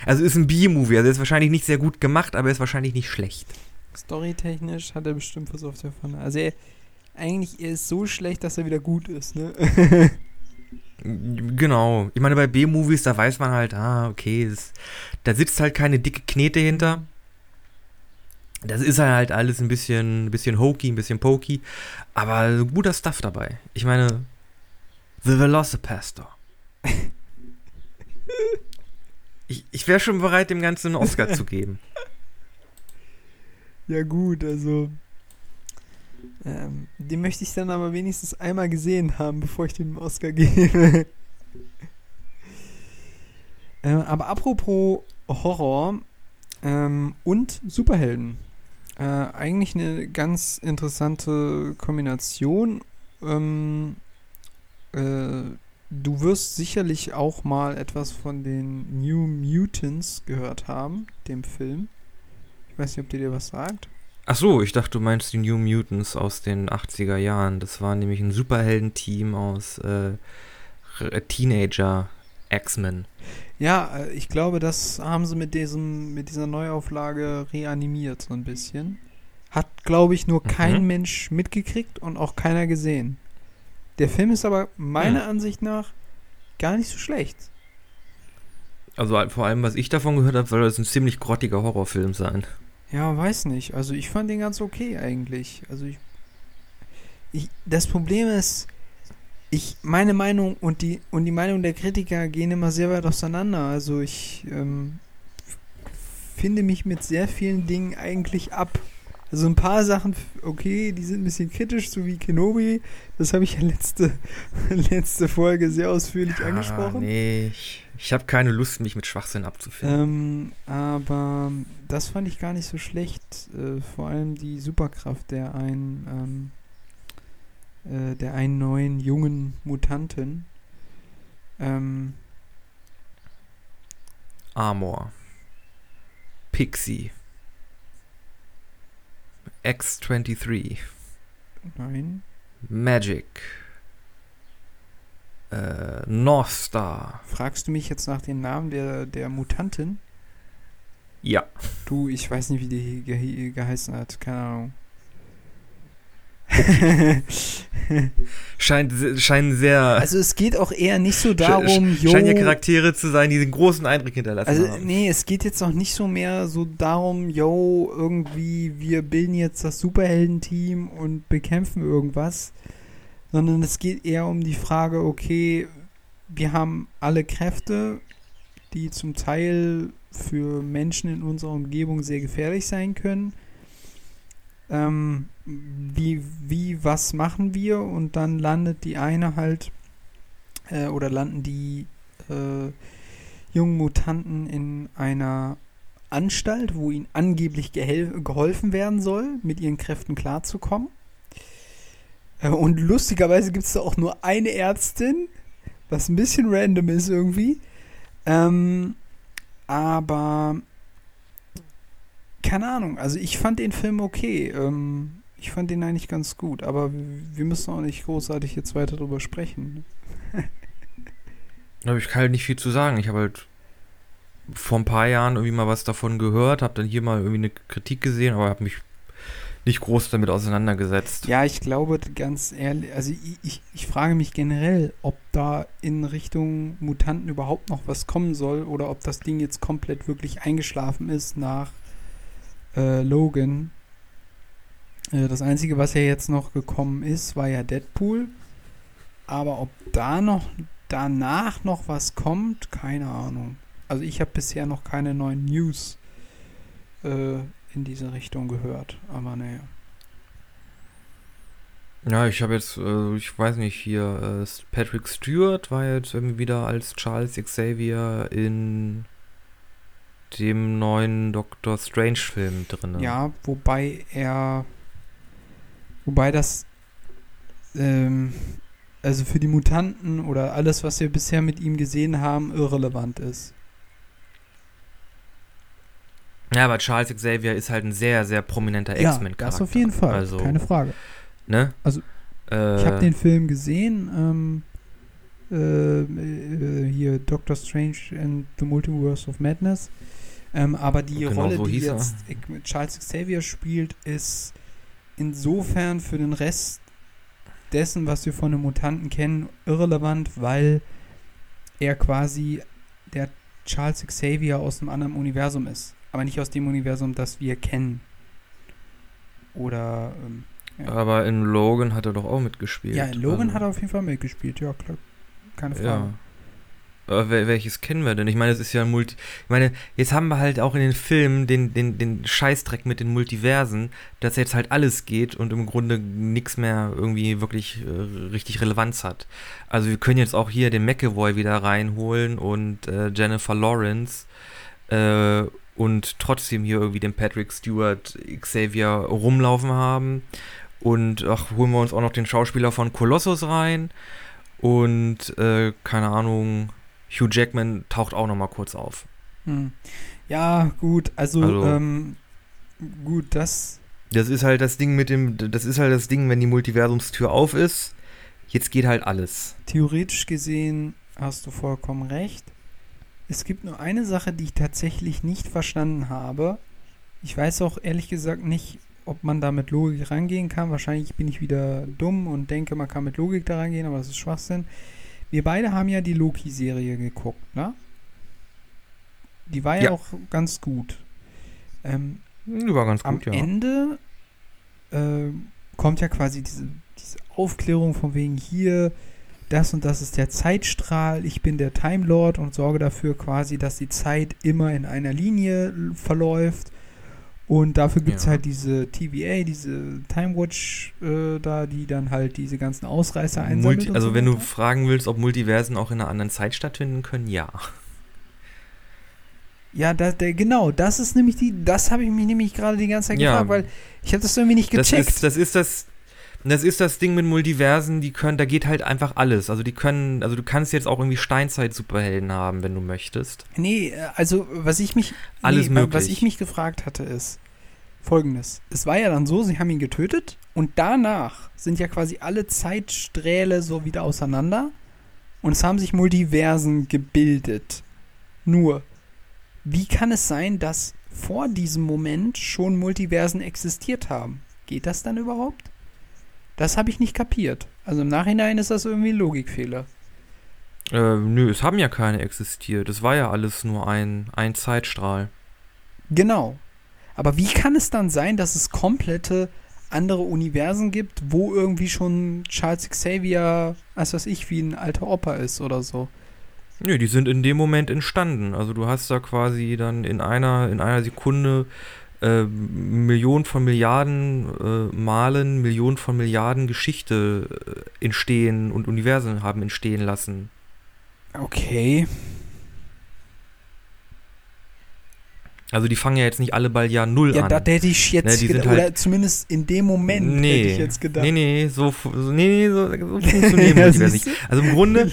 also ist ein B-Movie, also ist wahrscheinlich nicht sehr gut gemacht, aber ist wahrscheinlich nicht schlecht. Storytechnisch hat er bestimmt was auf der Pfanne. Also er, eigentlich er ist so schlecht, dass er wieder gut ist, ne? Genau. Ich meine, bei B-Movies, da weiß man halt, ah, okay, das, da sitzt halt keine dicke Knete hinter. Das ist halt alles ein bisschen, ein bisschen hokey, ein bisschen pokey, aber guter Stuff dabei. Ich meine, The Velocipastor. ich ich wäre schon bereit, dem Ganzen einen Oscar zu geben. Ja gut, also ähm, den möchte ich dann aber wenigstens einmal gesehen haben, bevor ich dem Oscar gebe. äh, aber apropos Horror ähm, und Superhelden. Äh, eigentlich eine ganz interessante Kombination. Ähm, äh, du wirst sicherlich auch mal etwas von den New Mutants gehört haben, dem Film. Ich weiß nicht, ob der dir was sagt. Ach so, ich dachte, du meinst die New Mutants aus den 80er Jahren. Das war nämlich ein Superheldenteam aus äh, Teenager X-Men. Ja, äh, ich glaube, das haben sie mit diesem, mit dieser Neuauflage reanimiert so ein bisschen. Hat, glaube ich, nur kein Mhm. Mensch mitgekriegt und auch keiner gesehen. Der Film ist aber meiner Hm. Ansicht nach gar nicht so schlecht. Also halt vor allem, was ich davon gehört habe, soll das ein ziemlich grottiger Horrorfilm sein. Ja, weiß nicht. Also ich fand den ganz okay eigentlich. Also ich, ich das Problem ist, ich meine Meinung und die und die Meinung der Kritiker gehen immer sehr weit auseinander. Also ich ähm, finde mich mit sehr vielen Dingen eigentlich ab. Also ein paar Sachen, okay, die sind ein bisschen kritisch, so wie Kenobi. Das habe ich ja letzte, letzte Folge sehr ausführlich angesprochen. Ah, nee, ich, ich habe keine Lust, mich mit Schwachsinn abzufinden. Ähm, aber das fand ich gar nicht so schlecht. Äh, vor allem die Superkraft der einen, ähm, äh, der einen neuen jungen Mutanten. Ähm, Armor. Pixie. X23. nein. Magic. Äh, North Star. Fragst du mich jetzt nach dem Namen der, der Mutantin? Ja. Du, ich weiß nicht, wie die ge geheißen hat. Keine Ahnung. Scheint, scheinen sehr. also es geht auch eher nicht so darum, sch- scheinen ja Charaktere zu sein, die einen großen Eindruck hinterlassen Also, haben. nee, es geht jetzt auch nicht so mehr so darum, yo, irgendwie, wir bilden jetzt das Superheldenteam und bekämpfen irgendwas, sondern es geht eher um die Frage, okay, wir haben alle Kräfte, die zum Teil für Menschen in unserer Umgebung sehr gefährlich sein können. Ähm, wie, was machen wir? Und dann landet die eine halt, äh, oder landen die äh, jungen Mutanten in einer Anstalt, wo ihnen angeblich geholfen werden soll, mit ihren Kräften klarzukommen. Äh, und lustigerweise gibt es da auch nur eine Ärztin, was ein bisschen random ist irgendwie. Ähm, aber keine Ahnung, also ich fand den Film okay. Ähm, ich fand den eigentlich ganz gut, aber wir müssen auch nicht großartig jetzt weiter drüber sprechen. Da habe ich halt nicht viel zu sagen. Ich habe halt vor ein paar Jahren irgendwie mal was davon gehört, habe dann hier mal irgendwie eine Kritik gesehen, aber habe mich nicht groß damit auseinandergesetzt. Ja, ich glaube ganz ehrlich, also ich, ich, ich frage mich generell, ob da in Richtung Mutanten überhaupt noch was kommen soll oder ob das Ding jetzt komplett wirklich eingeschlafen ist nach äh, Logan. Äh, das Einzige, was ja jetzt noch gekommen ist, war ja Deadpool. Aber ob da noch danach noch was kommt, keine Ahnung. Also ich habe bisher noch keine neuen News äh, in diese Richtung gehört. Aber naja. Ja, ich habe jetzt, äh, ich weiß nicht, hier, äh, Patrick Stewart war jetzt irgendwie wieder als Charles Xavier in dem neuen Doctor Strange-Film drin. Ja, wobei er. Wobei das. Ähm, also für die Mutanten oder alles, was wir bisher mit ihm gesehen haben, irrelevant ist. Ja, aber Charles Xavier ist halt ein sehr, sehr prominenter Ja, X-Men-Charakter. das auf jeden Fall. Also, Keine Frage. Ne? Also, äh, Ich habe den Film gesehen. Ähm, äh, äh, hier Doctor Strange and the Multiverse of Madness. Ähm, aber die Genau Rolle, so die er. jetzt Ig- Charles Xavier spielt, ist insofern für den Rest dessen, was wir von den Mutanten kennen, irrelevant, weil er quasi der Charles Xavier aus einem anderen Universum ist. Aber nicht aus dem Universum, das wir kennen. Oder ähm, Aber in Logan hat er doch auch mitgespielt. ja, in Logan also, hat er auf jeden Fall mitgespielt, ja, klar. Keine Frage. Ja. Welches kennen wir denn? Ich meine, es ist ja ein Multi. Ich meine, jetzt haben wir halt auch in den Filmen den, den, den Scheißdreck mit den Multiversen, dass jetzt halt alles geht und im Grunde nichts mehr irgendwie wirklich äh, richtig Relevanz hat. Also wir können jetzt auch hier den McAvoy wieder reinholen und äh, Jennifer Lawrence äh, und trotzdem hier irgendwie den Patrick Stewart Xavier rumlaufen haben. Und ach, holen wir uns auch noch den Schauspieler von Colossus rein. Und äh, keine Ahnung, Hugh Jackman taucht auch noch mal kurz auf. Hm. Ja, gut, also, Also- ähm, gut, das, Das ist halt das Ding mit dem, das ist halt das Ding, wenn die Multiversumstür auf ist, jetzt geht halt alles. theoretisch gesehen hast du vollkommen recht. Es gibt nur eine Sache, die ich tatsächlich nicht verstanden habe. Ich weiß auch ehrlich gesagt nicht, ob man da mit Logik rangehen kann. Wahrscheinlich bin ich wieder dumm und denke, man kann mit Logik da rangehen, aber das ist Schwachsinn. Wir beide haben ja die Loki-Serie geguckt, ne? Die war ja, Ja. auch ganz gut. Ähm, Die war ganz am gut, ja. Ende äh, kommt ja quasi diese, diese Aufklärung von wegen hier, das und das ist der Zeitstrahl, ich bin der Time Lord und sorge dafür quasi, dass die Zeit immer in einer Linie verläuft. Und dafür gibt es Ja. halt diese TVA, diese Time Watch äh, da, die dann halt diese ganzen Ausreißer einsammelt. Multi, also so wenn du fragen willst, ob Multiversen auch in einer anderen Zeit stattfinden können, ja. Ja, da, der, genau, das ist nämlich die, das habe ich mich nämlich gerade die ganze Zeit Ja. gefragt, weil ich habe das irgendwie nicht Das gecheckt. ist, das ist das. Das ist das Ding mit Multiversen, die können, da geht halt einfach alles. Also die können, also du kannst jetzt auch irgendwie Steinzeit-Superhelden haben, wenn du möchtest. Nee, äh, also was ich mich Alles nee, möglich. was ich mich gefragt hatte ist folgendes. Es war ja dann so, sie haben ihn getötet und danach sind ja quasi alle Zeitsträhle so wieder auseinander und es haben sich Multiversen gebildet. Nur wie kann es sein, dass vor diesem Moment schon Multiversen existiert haben? Geht das dann überhaupt? Das habe ich nicht kapiert. Also im Nachhinein ist das irgendwie ein Logikfehler. Äh, nö, es haben ja keine existiert. Es war ja alles nur ein, ein Zeitstrahl. Genau. Aber wie kann es dann sein, dass es komplette andere Universen gibt, wo irgendwie schon Charles Xavier, als was ich, wie ein alter Opa ist oder so? Nö, die sind in dem Moment entstanden. Also du hast da quasi dann in einer, in einer Sekunde äh, Millionen von Milliarden äh, Malen, Millionen von Milliarden Geschichte äh, entstehen und Universen haben entstehen lassen. Okay. Also die fangen ja jetzt nicht alle bei Jahr Null Ja, an. das hätte ich jetzt Ne, die gedacht. sind halt- oder zumindest in dem Moment nee, hätte ich jetzt gedacht. nee, nee, so, so, nee, nee, so, so funktionieren Ja, siehst nicht. Also im Grunde,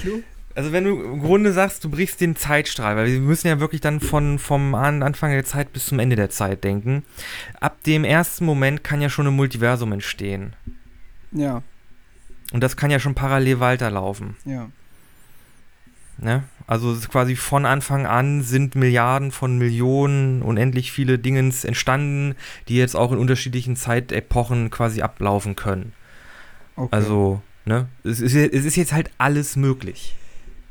Also wenn du im Grunde sagst, du brichst den Zeitstrahl, weil wir müssen ja wirklich dann von, vom An Anfang der Zeit bis zum Ende der Zeit denken. Ab dem ersten Moment kann ja schon ein Multiversum entstehen. Ja, Und das kann ja schon parallel weiterlaufen. ja. Ne? Also es ist quasi von Anfang an sind Milliarden von Millionen, unendlich viele Dingens entstanden, die jetzt auch in unterschiedlichen Zeitepochen quasi ablaufen können. Okay. Also, ne? Es ist, es ist jetzt halt alles möglich.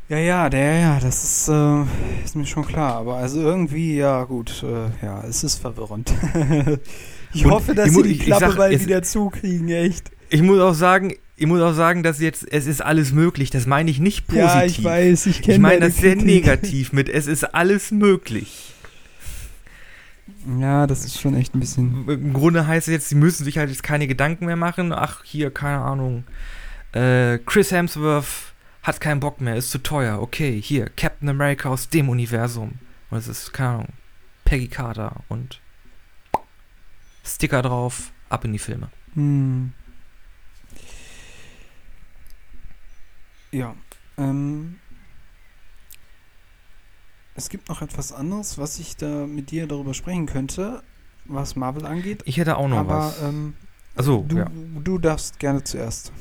Ja, ja, der, ja, das ist, äh, ist mir schon klar. Aber also irgendwie, ja, gut, äh, ja, es ist verwirrend. ich Und hoffe, dass ich sie die Klappe sag, bald wieder zukriegen, echt. Ich muss auch sagen, ich muss auch sagen, dass jetzt, es ist alles möglich. Das meine ich nicht positiv. Ja, ich weiß, ich kenne Ich meine das sehr Kritik. negativ mit, es ist alles möglich. Ja, das ist schon echt ein bisschen. Im Grunde heißt es jetzt, sie müssen sich halt jetzt keine Gedanken mehr machen. Ach, hier, keine Ahnung. Äh, Chris Hemsworth hat keinen Bock mehr, ist zu teuer. Okay, hier, Captain America aus dem Universum. Und es ist, keine Ahnung. Peggy Carter und Sticker drauf, ab in die Filme. Hm. Ja. Ähm, es gibt noch etwas anderes, was ich da mit dir darüber sprechen könnte, was Marvel angeht. Ich hätte auch noch aber was. ähm, Also, du, ja. du darfst gerne zuerst.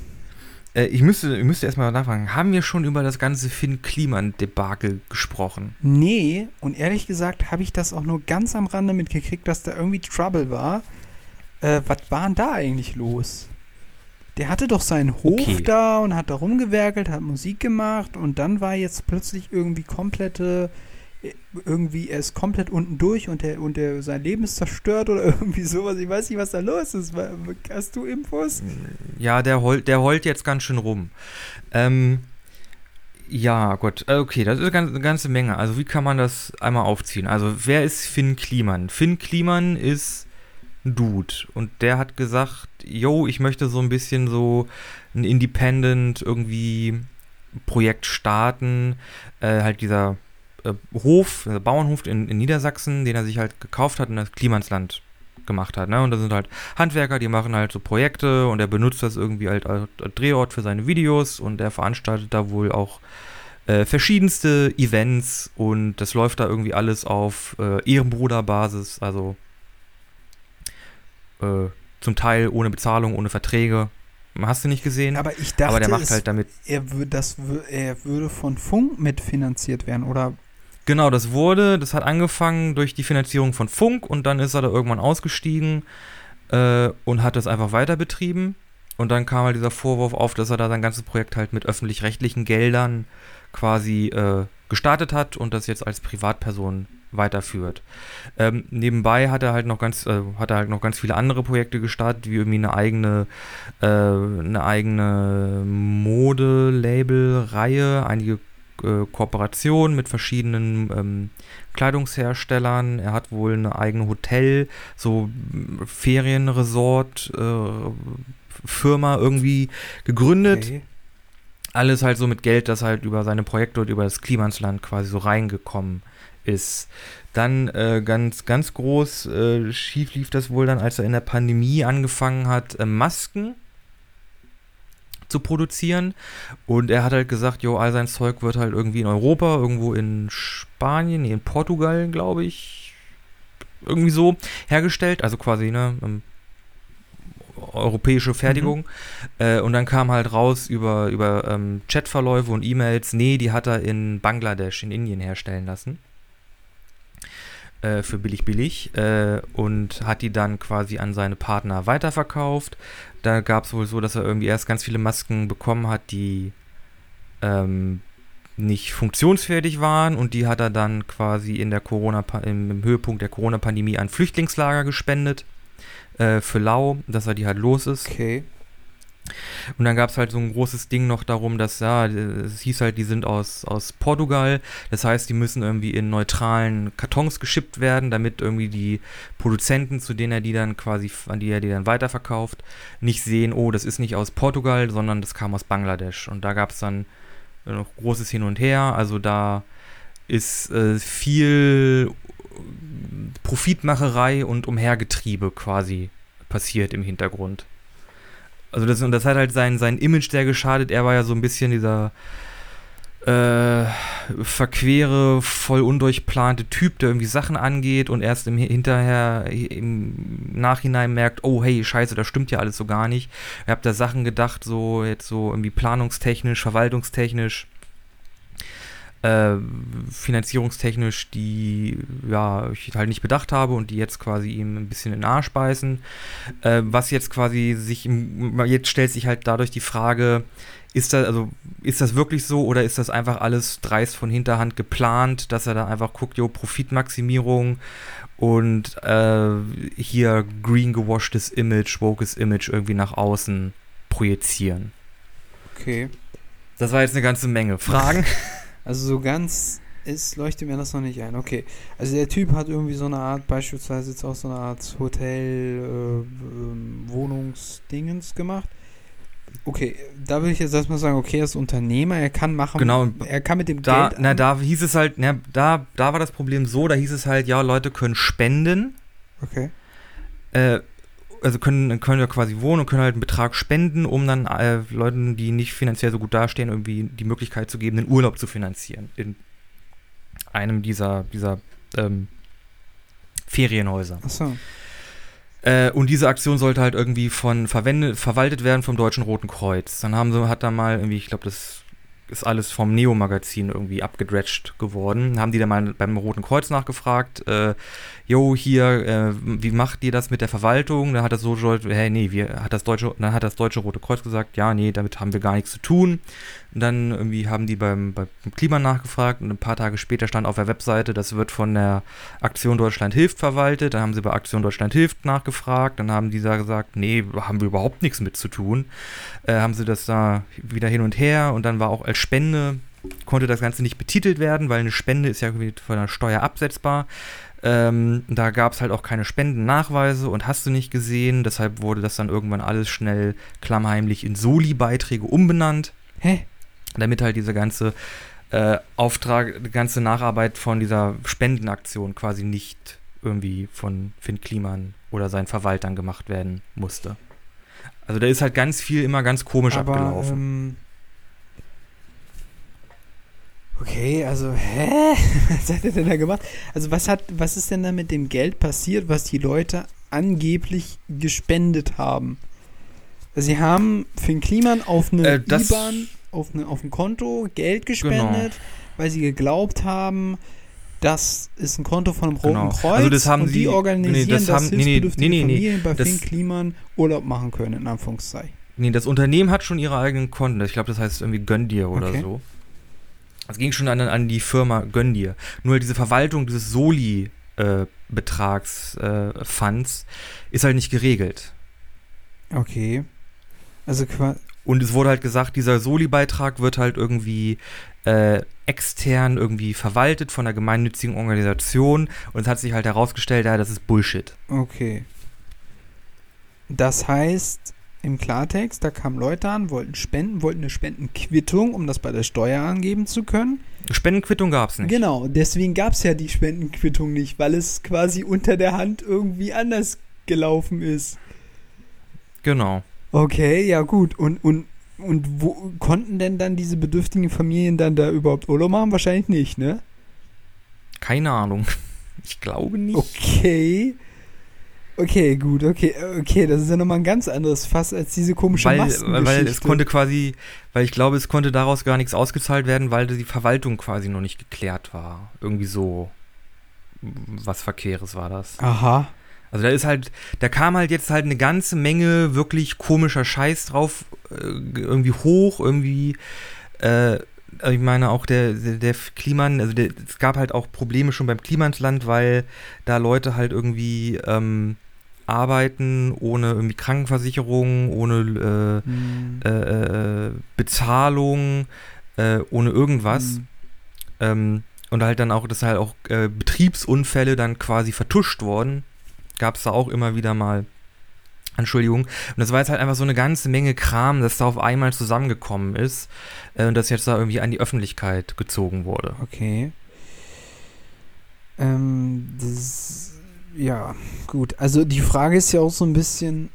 Äh, ich müsste, ich müsste erstmal nachfragen, haben wir schon über das ganze Finn Kliman-Debakel gesprochen? Nee, und ehrlich gesagt habe ich das auch nur ganz am Rande mitgekriegt, dass da irgendwie Trouble war. Äh, was war denn da eigentlich los? Der hatte doch seinen Hof Okay. da und hat da rumgewerkelt, hat Musik gemacht und dann war jetzt plötzlich irgendwie komplette, irgendwie, er ist komplett unten durch und, der, und der, sein Leben ist zerstört oder irgendwie sowas. Ich weiß nicht, was da los ist. Hast du Infos? Ja, der heult, der heult jetzt ganz schön rum. Ähm, ja, äh, okay, das ist eine ganze, eine ganze Menge. Also, wie kann man das einmal aufziehen? Also, wer ist Finn Kliman? Finn Kliman ist ein Dude und der hat gesagt, yo, ich möchte so ein bisschen so ein Independent irgendwie Projekt starten. Äh, halt dieser äh, Hof, der Bauernhof in, in Niedersachsen, den er sich halt gekauft hat und das Klimansland gemacht hat. Ne? Und da sind halt Handwerker, die machen halt so Projekte und er benutzt das irgendwie halt als Drehort für seine Videos und er veranstaltet da wohl auch äh, verschiedenste Events und das läuft da irgendwie alles auf äh, Ehrenbruderbasis, also äh, zum Teil ohne Bezahlung, ohne Verträge. Hast du nicht gesehen? Aber ich dachte, Aber der macht halt damit er, das, er würde von Funk mitfinanziert werden oder Genau, das wurde, das hat angefangen durch die Finanzierung von Funk und dann ist er da irgendwann ausgestiegen äh, und hat das einfach weiter betrieben. Und dann kam halt dieser Vorwurf auf, dass er da sein ganzes Projekt halt mit öffentlich-rechtlichen Geldern quasi äh, gestartet hat und das jetzt als Privatperson weiterführt. Ähm, nebenbei hat er halt noch ganz, äh, hat er halt noch ganz viele andere Projekte gestartet, wie irgendwie eine eigene, äh, eine eigene Modelabel-Reihe, einige äh, Kooperationen mit verschiedenen ähm, Kleidungsherstellern. Er hat wohl eine eigene Hotel, so m, Ferienresort, äh, Firma irgendwie gegründet. Okay. Alles halt so mit Geld, das halt über seine Projekte und über das Klimansland quasi so reingekommen ist. Dann äh, ganz, ganz groß äh, schief lief das wohl dann, als er in der Pandemie angefangen hat, äh, Masken zu produzieren. Und er hat halt gesagt, jo, all sein Zeug wird halt irgendwie in Europa, irgendwo in Spanien, nee, in Portugal, glaube ich, irgendwie so hergestellt. Also quasi, ne, ähm, europäische Fertigung. Äh, und dann kam halt raus über, über ähm, Chatverläufe und E-Mails, nee, die hat er in Bangladesch, in Indien herstellen lassen. Äh, für billig billig. Äh, und hat die dann quasi an seine Partner weiterverkauft. Da gab es wohl so, dass er irgendwie erst ganz viele Masken bekommen hat, die ähm, nicht funktionsfähig waren und die hat er dann quasi in der Corona im, Höhepunkt der Corona-Pandemie an Flüchtlingslager gespendet äh, für Lau, dass er die halt los ist. Okay. Und dann gab es halt so ein großes Ding noch darum, dass, ja, es hieß halt, die sind aus, aus Portugal. Das heißt, die müssen irgendwie in neutralen Kartons geschippt werden, damit irgendwie die Produzenten, zu denen er die dann quasi, an die er die dann weiterverkauft, nicht sehen, oh, das ist nicht aus Portugal, sondern das kam aus Bangladesch. Und da gab es dann noch großes Hin und Her. Also da ist äh, viel Profitmacherei und Umhergetriebe quasi passiert im Hintergrund. Also das, und das hat halt sein, sein Image sehr geschadet. Er war ja so ein bisschen dieser äh, verquere, voll undurchplante Typ, der irgendwie Sachen angeht und erst im hinterher im Nachhinein merkt, oh hey, scheiße, das stimmt ja alles so gar nicht. Ihr habt da Sachen gedacht, so jetzt so irgendwie planungstechnisch, verwaltungstechnisch, äh, finanzierungstechnisch, die ja ich halt nicht bedacht habe und die jetzt quasi ihm ein bisschen in den Arsch beißen. Äh, was jetzt quasi sich, im- jetzt stellt sich halt dadurch die Frage, ist das, also, ist das wirklich so oder ist das einfach alles dreist von Hinterhand geplant, dass er da einfach guckt, jo, Profitmaximierung und äh, hier green gewashtes Image, wokes Image irgendwie nach außen projizieren? Okay. Das war jetzt eine ganze Menge Fragen. Also so ganz ist, leuchtet mir das noch nicht ein. Okay. Also der Typ hat irgendwie so eine Art, beispielsweise jetzt auch so eine Art Hotel, äh, ähm, Wohnungsdingens gemacht. okay, da will ich jetzt erstmal sagen, okay, er ist Unternehmer, er kann machen, Genau. er kann mit dem Da, Geld. na, da hieß es halt, na, da, da war das Problem so, da hieß es halt, ja, Leute können spenden, okay. äh, also können, können ja quasi wohnen und können halt einen Betrag spenden, um dann äh, Leuten, die nicht finanziell so gut dastehen, irgendwie die Möglichkeit zu geben, den Urlaub zu finanzieren in einem dieser, dieser ähm, Ferienhäuser. Achso. Äh, und diese Aktion sollte halt irgendwie von verwendet, verwaltet werden vom Deutschen Roten Kreuz. Dann haben sie, hat da mal irgendwie, ich glaube, das ist alles vom Neo-Magazin irgendwie abgedretcht geworden. Haben die dann mal beim Roten Kreuz nachgefragt, äh, jo, hier, äh, wie macht ihr das mit der Verwaltung? Da hat das so, hey, nee, wir, hat das Deutsche, dann hat das Deutsche Rote Kreuz gesagt, ja, nee, damit haben wir gar nichts zu tun. Und dann irgendwie haben die beim, beim Klima nachgefragt und ein paar Tage später stand auf der Webseite, das wird von der Aktion Deutschland hilft verwaltet. Dann haben sie bei Aktion Deutschland hilft nachgefragt. Dann haben die da gesagt, nee, haben wir überhaupt nichts mit zu tun. Äh, haben sie das da wieder hin und her und dann war auch als Spende, konnte das Ganze nicht betitelt werden, weil eine Spende ist ja irgendwie von der Steuer absetzbar. Ähm, da gab es halt auch keine Spendennachweise und hast du nicht gesehen. Deshalb wurde das dann irgendwann alles schnell klammheimlich in Soli-Beiträge umbenannt Hä? Damit halt diese ganze äh, Auftrag, die ganze Nacharbeit von dieser Spendenaktion quasi nicht irgendwie von Finn Kliman oder seinen Verwaltern gemacht werden musste. Also da ist halt ganz viel immer ganz komisch Aber, abgelaufen. ähm, okay, also, hä? Was hat er denn da gemacht? Also, was hat, was ist denn da mit dem Geld passiert, was die Leute angeblich gespendet haben? Sie haben Finn Kliman auf eine Äh, IBAN, auf, eine, auf ein Konto Geld gespendet, weil sie geglaubt haben, das ist ein Konto von dem Roten Genau. Kreuz Also das haben und die sie- organisieren, nee, das dass haben- nee, hilfsbedürftige nee, nee. Familien bei Das- Finn Kliman Urlaub machen können, in Anführungszeichen. Nee, das Unternehmen hat schon ihre eigenen Konten. Ich glaube, das heißt irgendwie Gönn dir oder Okay. so. Es ging schon an, an die Firma Gönn dir. Nur diese Verwaltung dieses Soli-Betrags, äh, Funds, ist halt nicht geregelt. Okay. Also Und es wurde halt gesagt, dieser Soli-Beitrag wird halt irgendwie äh, extern irgendwie verwaltet von einer gemeinnützigen Organisation. Und es hat sich halt herausgestellt, ja, das ist Bullshit. okay. Das heißt, im Klartext, da kamen Leute an, wollten spenden, wollten eine Spendenquittung, um das bei der Steuer angeben zu können. Spendenquittung gab es nicht. Genau, deswegen gab es ja die Spendenquittung nicht, weil es quasi unter der Hand irgendwie anders gelaufen ist. Genau. Okay, ja gut. Und, und, und wo konnten denn dann diese bedürftigen Familien dann da überhaupt Urlaub machen? Wahrscheinlich nicht, ne? Keine Ahnung. Ich glaube nicht. Okay. Okay, gut, okay, okay, das ist ja nochmal ein ganz anderes Fass als diese komische weil, Maskengeschichte. weil es konnte quasi, weil ich glaube, es konnte daraus gar nichts ausgezahlt werden, weil die Verwaltung quasi noch nicht geklärt war. Irgendwie so was Verkehres war das. Aha. Also da ist halt, da kam halt jetzt halt eine ganze Menge wirklich komischer Scheiß drauf, äh, irgendwie hoch, irgendwie, äh, also ich meine auch der, der, der Kliman, also der, es gab halt auch Probleme schon beim Klimansland, weil da Leute halt irgendwie ähm, arbeiten ohne irgendwie Krankenversicherung, ohne äh, äh, äh, Bezahlung, äh, ohne irgendwas. Hm. Ähm, und halt dann auch, dass halt auch äh, Betriebsunfälle dann quasi vertuscht wurden. Gab es da auch immer wieder mal Entschuldigung. Und das war jetzt halt einfach so eine ganze Menge Kram, das da auf einmal zusammengekommen ist äh, und das jetzt da irgendwie an die Öffentlichkeit gezogen wurde. Okay. Ähm, das, ja, gut. Also die Frage ist ja auch so ein bisschen,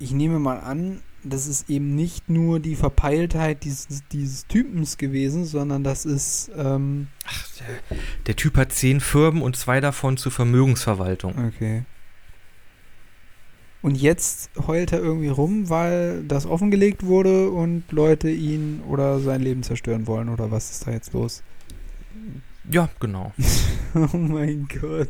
ich nehme mal an, das ist eben nicht nur die Verpeiltheit dieses, dieses Typens gewesen, sondern das ist, ähm, Der Typ hat zehn Firmen und zwei davon zur Vermögensverwaltung. okay. Und jetzt heult er irgendwie rum, weil das offengelegt wurde und Leute ihn oder sein Leben zerstören wollen, oder was ist da jetzt los? Ja, genau. Oh mein Gott.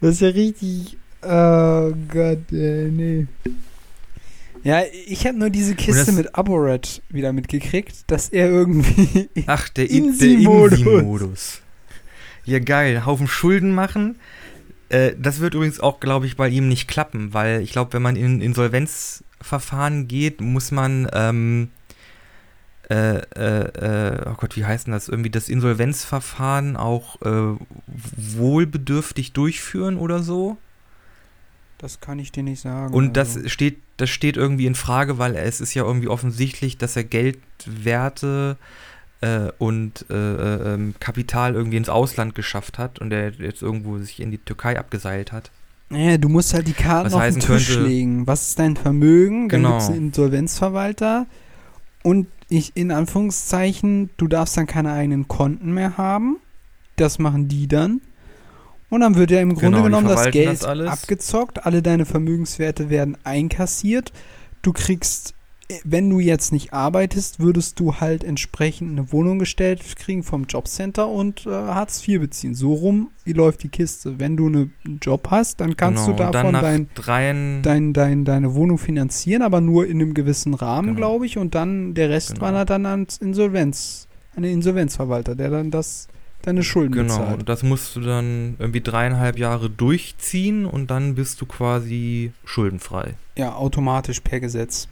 Das ist ja richtig. Oh Gott, ey, nee. Ja, ich habe nur diese Kiste mit Aboret wieder mitgekriegt, dass er irgendwie. Ach, der In- der Insi-Modus. Insi-Modus. Ja, geil. Haufen Schulden machen. Äh, das wird übrigens auch, glaube ich, bei ihm nicht klappen, weil ich glaube, wenn man in Insolvenzverfahren geht, muss man, ähm, äh, äh, äh, oh Gott, wie heißt denn das? Irgendwie das Insolvenzverfahren auch äh, wohlbedürftig durchführen oder so? Das kann ich dir nicht sagen. Und also. das steht, das steht irgendwie in Frage, weil es ist ja irgendwie offensichtlich, dass er Geldwerte äh, und äh, äh, ähm, Kapital irgendwie ins Ausland geschafft hat und er jetzt irgendwo sich in die Türkei abgeseilt hat. Naja, du musst halt die Karten Was auf den Tisch könnte- legen. Was ist dein Vermögen? Dann Genau. gibt es einen Insolvenzverwalter. Und ich, in Anführungszeichen, du darfst dann keine eigenen Konten mehr haben. Das machen die dann. Und dann wird ja im Grunde Genau, genommen das Geld das abgezockt. Alle deine Vermögenswerte werden einkassiert. Du kriegst, äh, wenn du jetzt nicht arbeitest, würdest du halt entsprechend eine Wohnung gestellt kriegen vom Jobcenter und äh, Hartz IV beziehen. So rum, wie läuft die Kiste? Wenn du ne- einen Job hast, dann kannst genau. du davon dein, dreien, dein, dein, deine Wohnung finanzieren, aber nur in einem gewissen Rahmen, Genau. glaube ich. Und dann der Rest Genau. wandert dann ans Insolvenz, an den Insolvenzverwalter, der dann das deine Schulden Genau, bezahlt. und das musst du dann irgendwie dreieinhalb Jahre durchziehen und dann bist du quasi schuldenfrei. Ja, automatisch per Gesetz.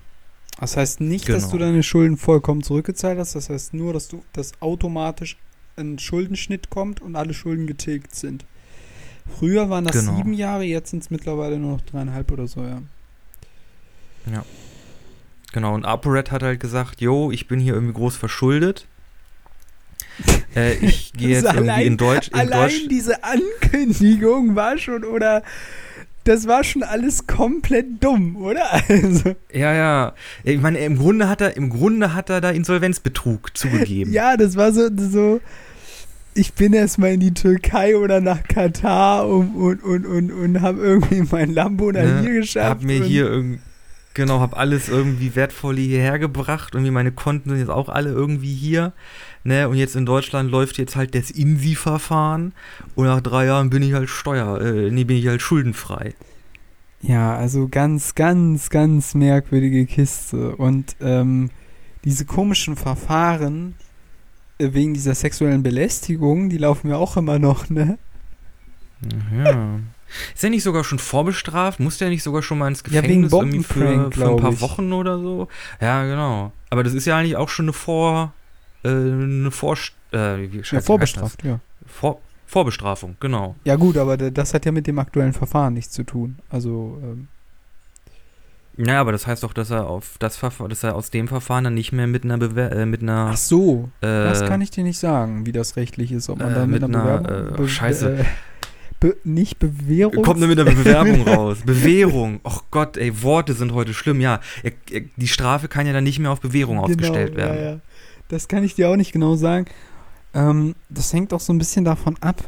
Das heißt nicht, dass Genau. du deine Schulden vollkommen zurückgezahlt hast. Das heißt nur, dass du dass automatisch ein Schuldenschnitt kommt und alle Schulden getilgt sind. Früher waren das Genau. sieben Jahre, jetzt sind es mittlerweile nur noch dreieinhalb oder so, ja. Genau, und ApoRed hat halt gesagt, yo, ich bin hier irgendwie groß verschuldet. äh, ich gehe jetzt Also irgendwie allein- in Deutsch, in Allein Deutsch, diese Ankündigung war schon, oder das war schon alles komplett dumm, oder? Also, ja, ja. Ich meine, im Grunde hat er, im Grunde hat er da Insolvenzbetrug zugegeben. ja, das war so, so ich bin erstmal in die Türkei oder nach Katar und, und, und, und, und habe irgendwie mein Lambo nach Ne, hier geschafft. Hab mir hier irgendwie, genau, hab alles irgendwie wertvoll hierher gebracht. Irgendwie meine Konten sind jetzt auch alle irgendwie hier. Ne, und jetzt in Deutschland läuft jetzt halt das INSI-Verfahren. Und nach drei Jahren bin ich halt Steuer, äh, nee, bin ich halt schuldenfrei. Ja, also ganz, ganz, ganz merkwürdige Kiste. Und ähm, diese komischen Verfahren äh, wegen dieser sexuellen Belästigung, die laufen ja auch immer noch, ne? Ja. Ist er nicht sogar schon vorbestraft? Muss der nicht sogar schon mal ins Ja, wegen Gefängnis irgendwie für, für ein paar ich. Wochen oder so? Ja, genau. Aber das ist ja eigentlich auch schon eine Vor... Äh, eine Vor... Äh, Ja, vorbestraft, ja. Vor, Vorbestrafung, genau. Ja gut, aber da- das hat ja mit dem aktuellen Verfahren nichts zu tun. Also, ähm, Naja, aber das heißt doch, dass er auf das Verfahren, dass er aus dem Verfahren dann nicht mehr mit einer Bewer äh, mit einer ach so, äh, das kann ich dir nicht sagen, wie das rechtlich ist. Ob man äh, da mit, mit einer einer, äh, Be- Scheiße. Äh, be nicht Bewährung... kommt nur mit einer Bewerbung raus. Bewährung. Och Gott, ey, Worte sind heute schlimm. Ja, die Strafe kann ja dann nicht mehr auf Bewährung ausgestellt werden. Genau, Ja, ja. Das kann ich dir auch nicht genau sagen. Ähm, das hängt auch so ein bisschen davon ab,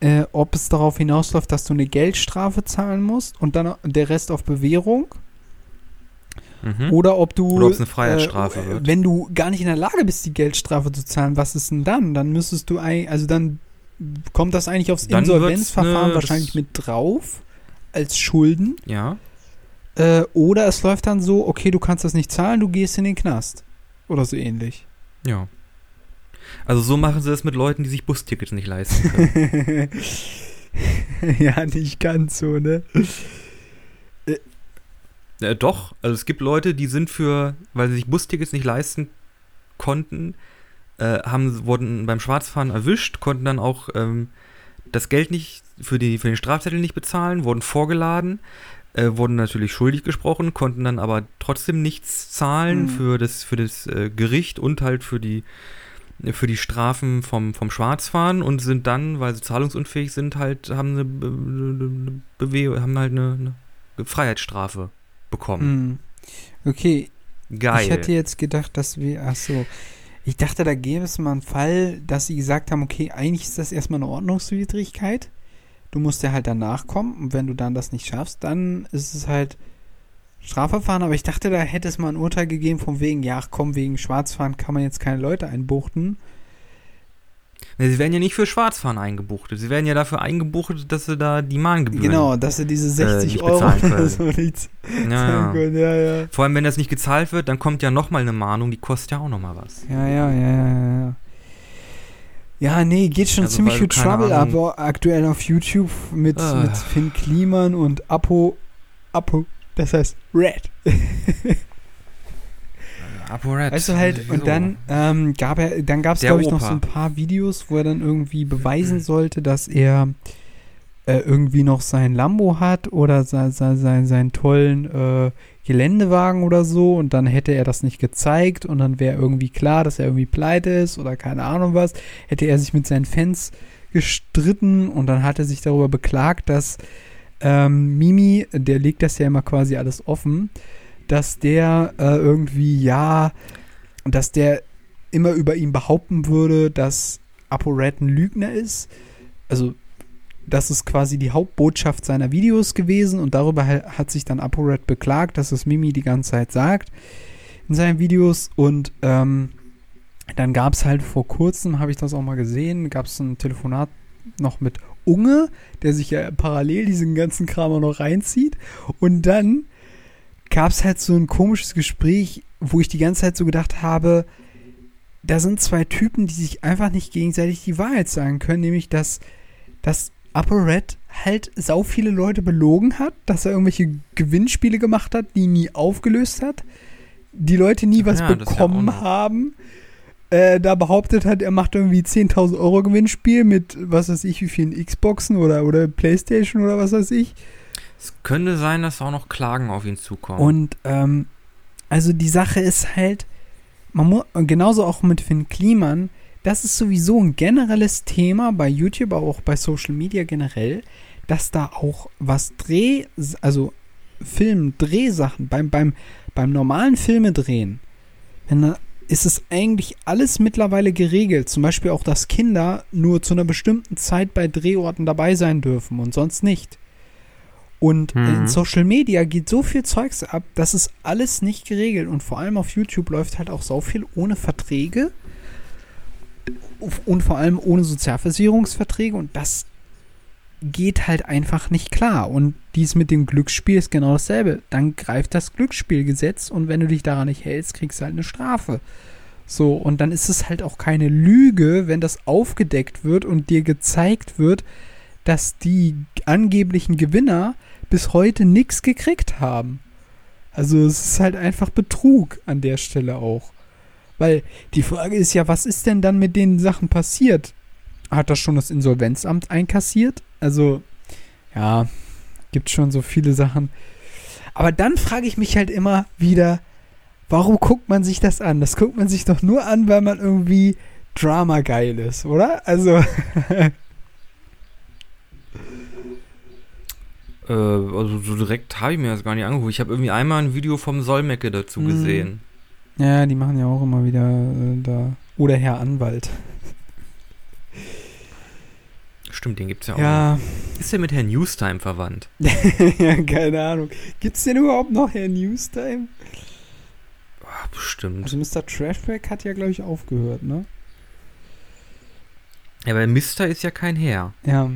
äh, ob es darauf hinausläuft, dass du eine Geldstrafe zahlen musst und dann der Rest auf Bewährung Mhm. oder ob du Oder ob es eine Freiheitsstrafe äh, wird. wenn du gar nicht in der Lage bist, die Geldstrafe zu zahlen, was ist denn dann? Dann müsstest du ein, also dann kommt das eigentlich aufs Dann Insolvenzverfahren ne, wahrscheinlich mit drauf als Schulden Ja. äh, oder es läuft dann so, okay, du kannst das nicht zahlen, du gehst in den Knast oder so ähnlich. Ja. Also so machen sie es mit Leuten, die sich Bustickets nicht leisten können. ja, nicht ganz so, ne? äh, doch, also es gibt Leute, die sind für, weil sie sich Bustickets nicht leisten konnten, äh, haben, wurden beim Schwarzfahren erwischt, konnten dann auch ähm, das Geld nicht für, die, für den Strafzettel nicht bezahlen, wurden vorgeladen, äh, wurden natürlich schuldig gesprochen, konnten dann aber trotzdem nichts zahlen Mhm. für das, für das äh, Gericht und halt für die für die Strafen vom, vom Schwarzfahren und sind dann, weil sie zahlungsunfähig sind, halt, haben eine, Be eine Bewe haben halt eine, eine Freiheitsstrafe bekommen. Hm. Okay, Geil. ich hätte jetzt gedacht, dass wir, ach so, ich dachte, da gäbe es mal einen Fall, dass sie gesagt haben, okay, eigentlich ist das erstmal eine Ordnungswidrigkeit. Du musst ja halt danach kommen und wenn du dann das nicht schaffst, dann ist es halt Strafverfahren. Aber ich dachte, da hätte es mal ein Urteil gegeben von wegen, ja, komm, wegen Schwarzfahren kann man jetzt keine Leute einbuchten. Ne, sie werden ja nicht für Schwarzfahren eingebuchtet. Sie werden ja dafür eingebuchtet, dass sie da die Mahngebühren. Genau, dass sie diese 60 nicht Euro oder so nicht Ja, ja. können. Ja, ja. Vor allem, wenn das nicht gezahlt wird, dann kommt ja nochmal eine Mahnung, die kostet ja auch nochmal was. Ja, ja, ja, ja, ja. Ja, nee, geht schon Also, ziemlich viel Trouble Ahnung- ab aktuell auf YouTube mit, Ah. mit Finn Kliman und Apo, Apo, das heißt Red. ApoRed. Weißt du halt, und dann ähm, gab er, dann gab es glaube ich noch so ein paar Videos, wo er dann irgendwie beweisen sollte, dass er äh, irgendwie noch sein Lambo hat oder sein, sein, sein, seinen tollen äh, Geländewagen oder so und dann hätte er das nicht gezeigt und dann wäre irgendwie klar, dass er irgendwie pleite ist oder keine Ahnung was, hätte er sich mit seinen Fans gestritten und dann hat er sich darüber beklagt, dass ähm, Mimi, der legt das ja immer quasi alles offen, dass der äh, irgendwie, ja, dass der immer über ihn behaupten würde, dass ApoRed ein Lügner ist. Also das ist quasi die Hauptbotschaft seiner Videos gewesen und darüber hat sich dann ApoRed beklagt, dass es Mimi die ganze Zeit sagt in seinen Videos und ähm, dann gab es halt vor kurzem, habe ich das auch mal gesehen, gab es ein Telefonat noch mit Unge, der sich ja parallel diesen ganzen Kram auch noch reinzieht und dann gab es halt so ein komisches Gespräch, wo ich die ganze Zeit so gedacht habe, da sind zwei Typen, die sich einfach nicht gegenseitig die Wahrheit sagen können, nämlich dass, dass Upper Red halt sau viele Leute belogen hat, dass er irgendwelche Gewinnspiele gemacht hat, die nie aufgelöst hat, die Leute nie was ja, bekommen ja haben. Äh, da behauptet hat, er macht irgendwie 10.000 Euro Gewinnspiel mit, was weiß ich, wie vielen Xboxen oder, oder Playstation oder was weiß ich. Es könnte sein, dass auch noch Klagen auf ihn zukommen. Und, ähm, also die Sache ist halt, man muss, genauso auch mit Finn Kliman, das ist sowieso ein generelles Thema bei YouTube, aber auch bei Social Media generell, dass da auch was Dreh, also Film, Drehsachen, beim, beim, beim normalen Filme drehen, wenn da ist es eigentlich alles mittlerweile geregelt. Zum Beispiel auch, dass Kinder nur zu einer bestimmten Zeit bei Drehorten dabei sein dürfen und sonst nicht. Und mhm. in Social Media geht so viel Zeugs ab, das ist alles nicht geregelt. Und vor allem auf YouTube läuft halt auch so viel ohne Verträge und vor allem ohne Sozialversicherungsverträge. Und das geht halt einfach nicht klar. Und dies mit dem Glücksspiel ist genau dasselbe. Dann greift das Glücksspielgesetz und wenn du dich daran nicht hältst, kriegst du halt eine Strafe. So, und dann ist es halt auch keine Lüge, wenn das aufgedeckt wird und dir gezeigt wird, dass die angeblichen Gewinner bis heute nichts gekriegt haben. Also es ist halt einfach Betrug an der Stelle auch. Weil die Frage ist ja, was ist denn dann mit den Sachen passiert? Hat das schon das Insolvenzamt einkassiert? Also, ja, gibt schon so viele Sachen. Aber dann frage ich mich halt immer wieder, warum guckt man sich das an? Das guckt man sich doch nur an, weil man irgendwie Drama geil ist, oder? Also. Äh, also so direkt habe ich mir das gar nicht angeguckt. Ich habe irgendwie einmal ein Video vom Solmecke dazu mhm. gesehen. Ja, die machen ja auch immer wieder äh, da. Oder Herr Anwalt. Stimmt, den gibt es ja auch. Ja. Ist der mit Herrn Newstime verwandt? ja, keine Ahnung. Gibt es denn überhaupt noch Herrn Newstime? Oh, bestimmt. Also Mr. Trashback hat ja, glaube ich, aufgehört, ne? Ja, weil Mister ist ja kein Herr. Ja,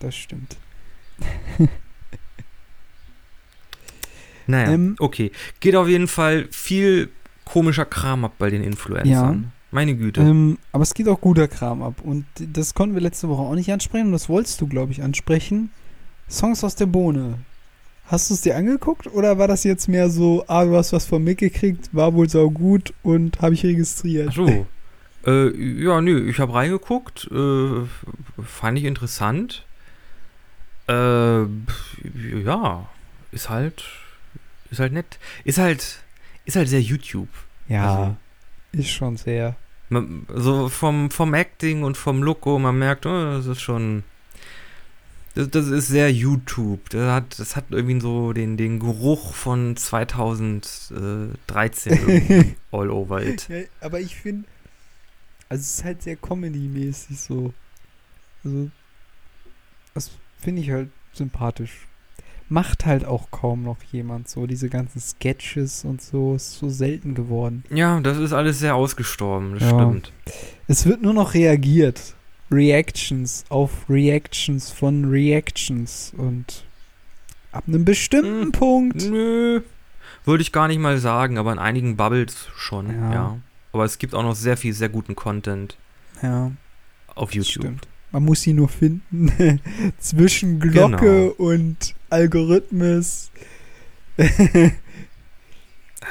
das stimmt. Naja, ähm, okay. Geht auf jeden Fall viel komischer Kram ab bei den Influencern. Ja. Meine Güte. Ähm, aber es geht auch guter Kram ab. Und das konnten wir letzte Woche auch nicht ansprechen. Und das wolltest du, glaube ich, ansprechen. Songs aus der Bohne. Hast du es dir angeguckt oder war das jetzt mehr so, ah, du hast was von mitgekriegt, war wohl sau gut und habe ich registriert? Ach so. äh, ja, nö, ich habe reingeguckt, äh, fand ich interessant. Äh, ja, ist halt ist halt nett. Ist halt, ist halt sehr YouTube. Ja, also, ist schon sehr. Man, so vom, vom Acting und vom Look, man merkt, oh, das ist schon. Das, das, ist sehr YouTube. Das hat, das hat irgendwie so den, den Geruch von 2013 all over it. Ja, aber ich finde, also es ist halt sehr Comedy-mäßig so. Also, das finde ich halt sympathisch macht halt auch kaum noch jemand so. Diese ganzen Sketches und so ist so selten geworden. Ja, das ist alles sehr ausgestorben, das ja. stimmt. Es wird nur noch reagiert. Reactions auf Reactions von Reactions und ab einem bestimmten hm, Punkt. Nö. Würde ich gar nicht mal sagen, aber in einigen Bubbles schon, ja. ja. Aber es gibt auch noch sehr viel, sehr guten Content. Ja. Auf YouTube. Stimmt. Man muss sie nur finden. Zwischen Glocke genau. und Algorithmus.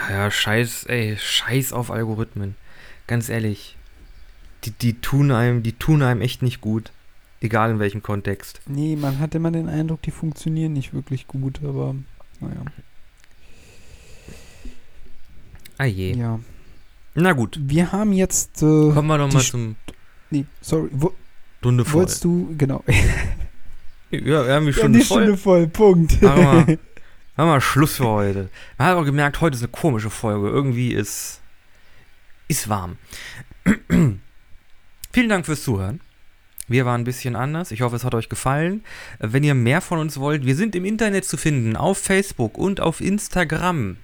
ja, scheiß, ey, scheiß auf Algorithmen. Ganz ehrlich. Die, die tun einem, die tun einem echt nicht gut. Egal in welchem Kontext. Nee, man hat immer den Eindruck, die funktionieren nicht wirklich gut, aber naja. Ah je. Ja. Na gut. Wir haben jetzt. Äh, Kommen wir doch die mal St- zum nee, sorry. Wo, Stunde voll. wolltest du. Genau. Ja, wir haben die Ja, Stunde die voll. Stunde voll. Punkt. Machen wir, machen wir Schluss für heute. Man hat auch gemerkt, heute ist eine komische Folge. Irgendwie ist, ist warm. Vielen Dank fürs Zuhören. Wir waren ein bisschen anders. Ich hoffe, es hat euch gefallen. Wenn ihr mehr von uns wollt, wir sind im Internet zu finden, auf Facebook und auf Instagram.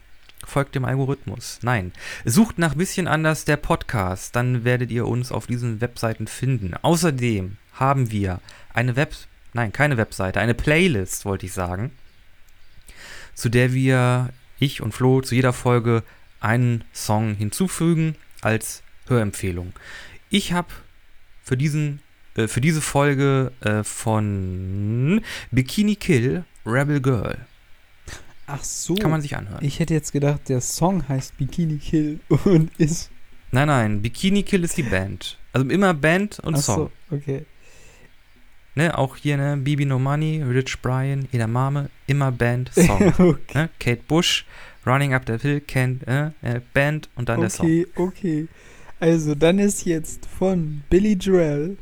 Folgt dem Algorithmus. Nein. Sucht nach bisschen anders der Podcast. Dann werdet ihr uns auf diesen Webseiten finden. Außerdem haben wir eine Web, nein, keine Webseite, eine Playlist, wollte ich sagen, zu der wir, ich und Flo, zu jeder Folge einen Song hinzufügen als Hörempfehlung. Ich habe für diesen äh, für diese Folge äh, von Bikini Kill Rebel Girl. Ach so. Kann man sich anhören. ich hätte jetzt gedacht, der Song heißt Bikini Kill und ist. Nein, nein, Bikini Kill ist die Band. Also immer Band und Ach Song. so, okay. Ne, auch hier, ne, Bibi No Money, Rich Brian, Edamame, immer Band, Song. okay. ne? Kate Bush, Running Up the Hill, Ken, äh, äh, Band und dann der Song. Okay, okay. Also, dann ist jetzt von Billy Joel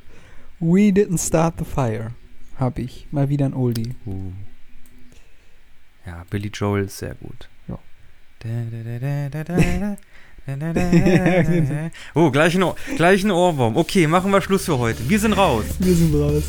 We Didn't Start the Fire. Hab ich. Mal wieder ein Oldie. Uh. Ja, Billy Joel ist sehr gut. Ja. Oh, gleich ein, gleich ein Ohrwurm. Okay, machen wir Schluss für heute. Wir sind raus. Wir sind raus.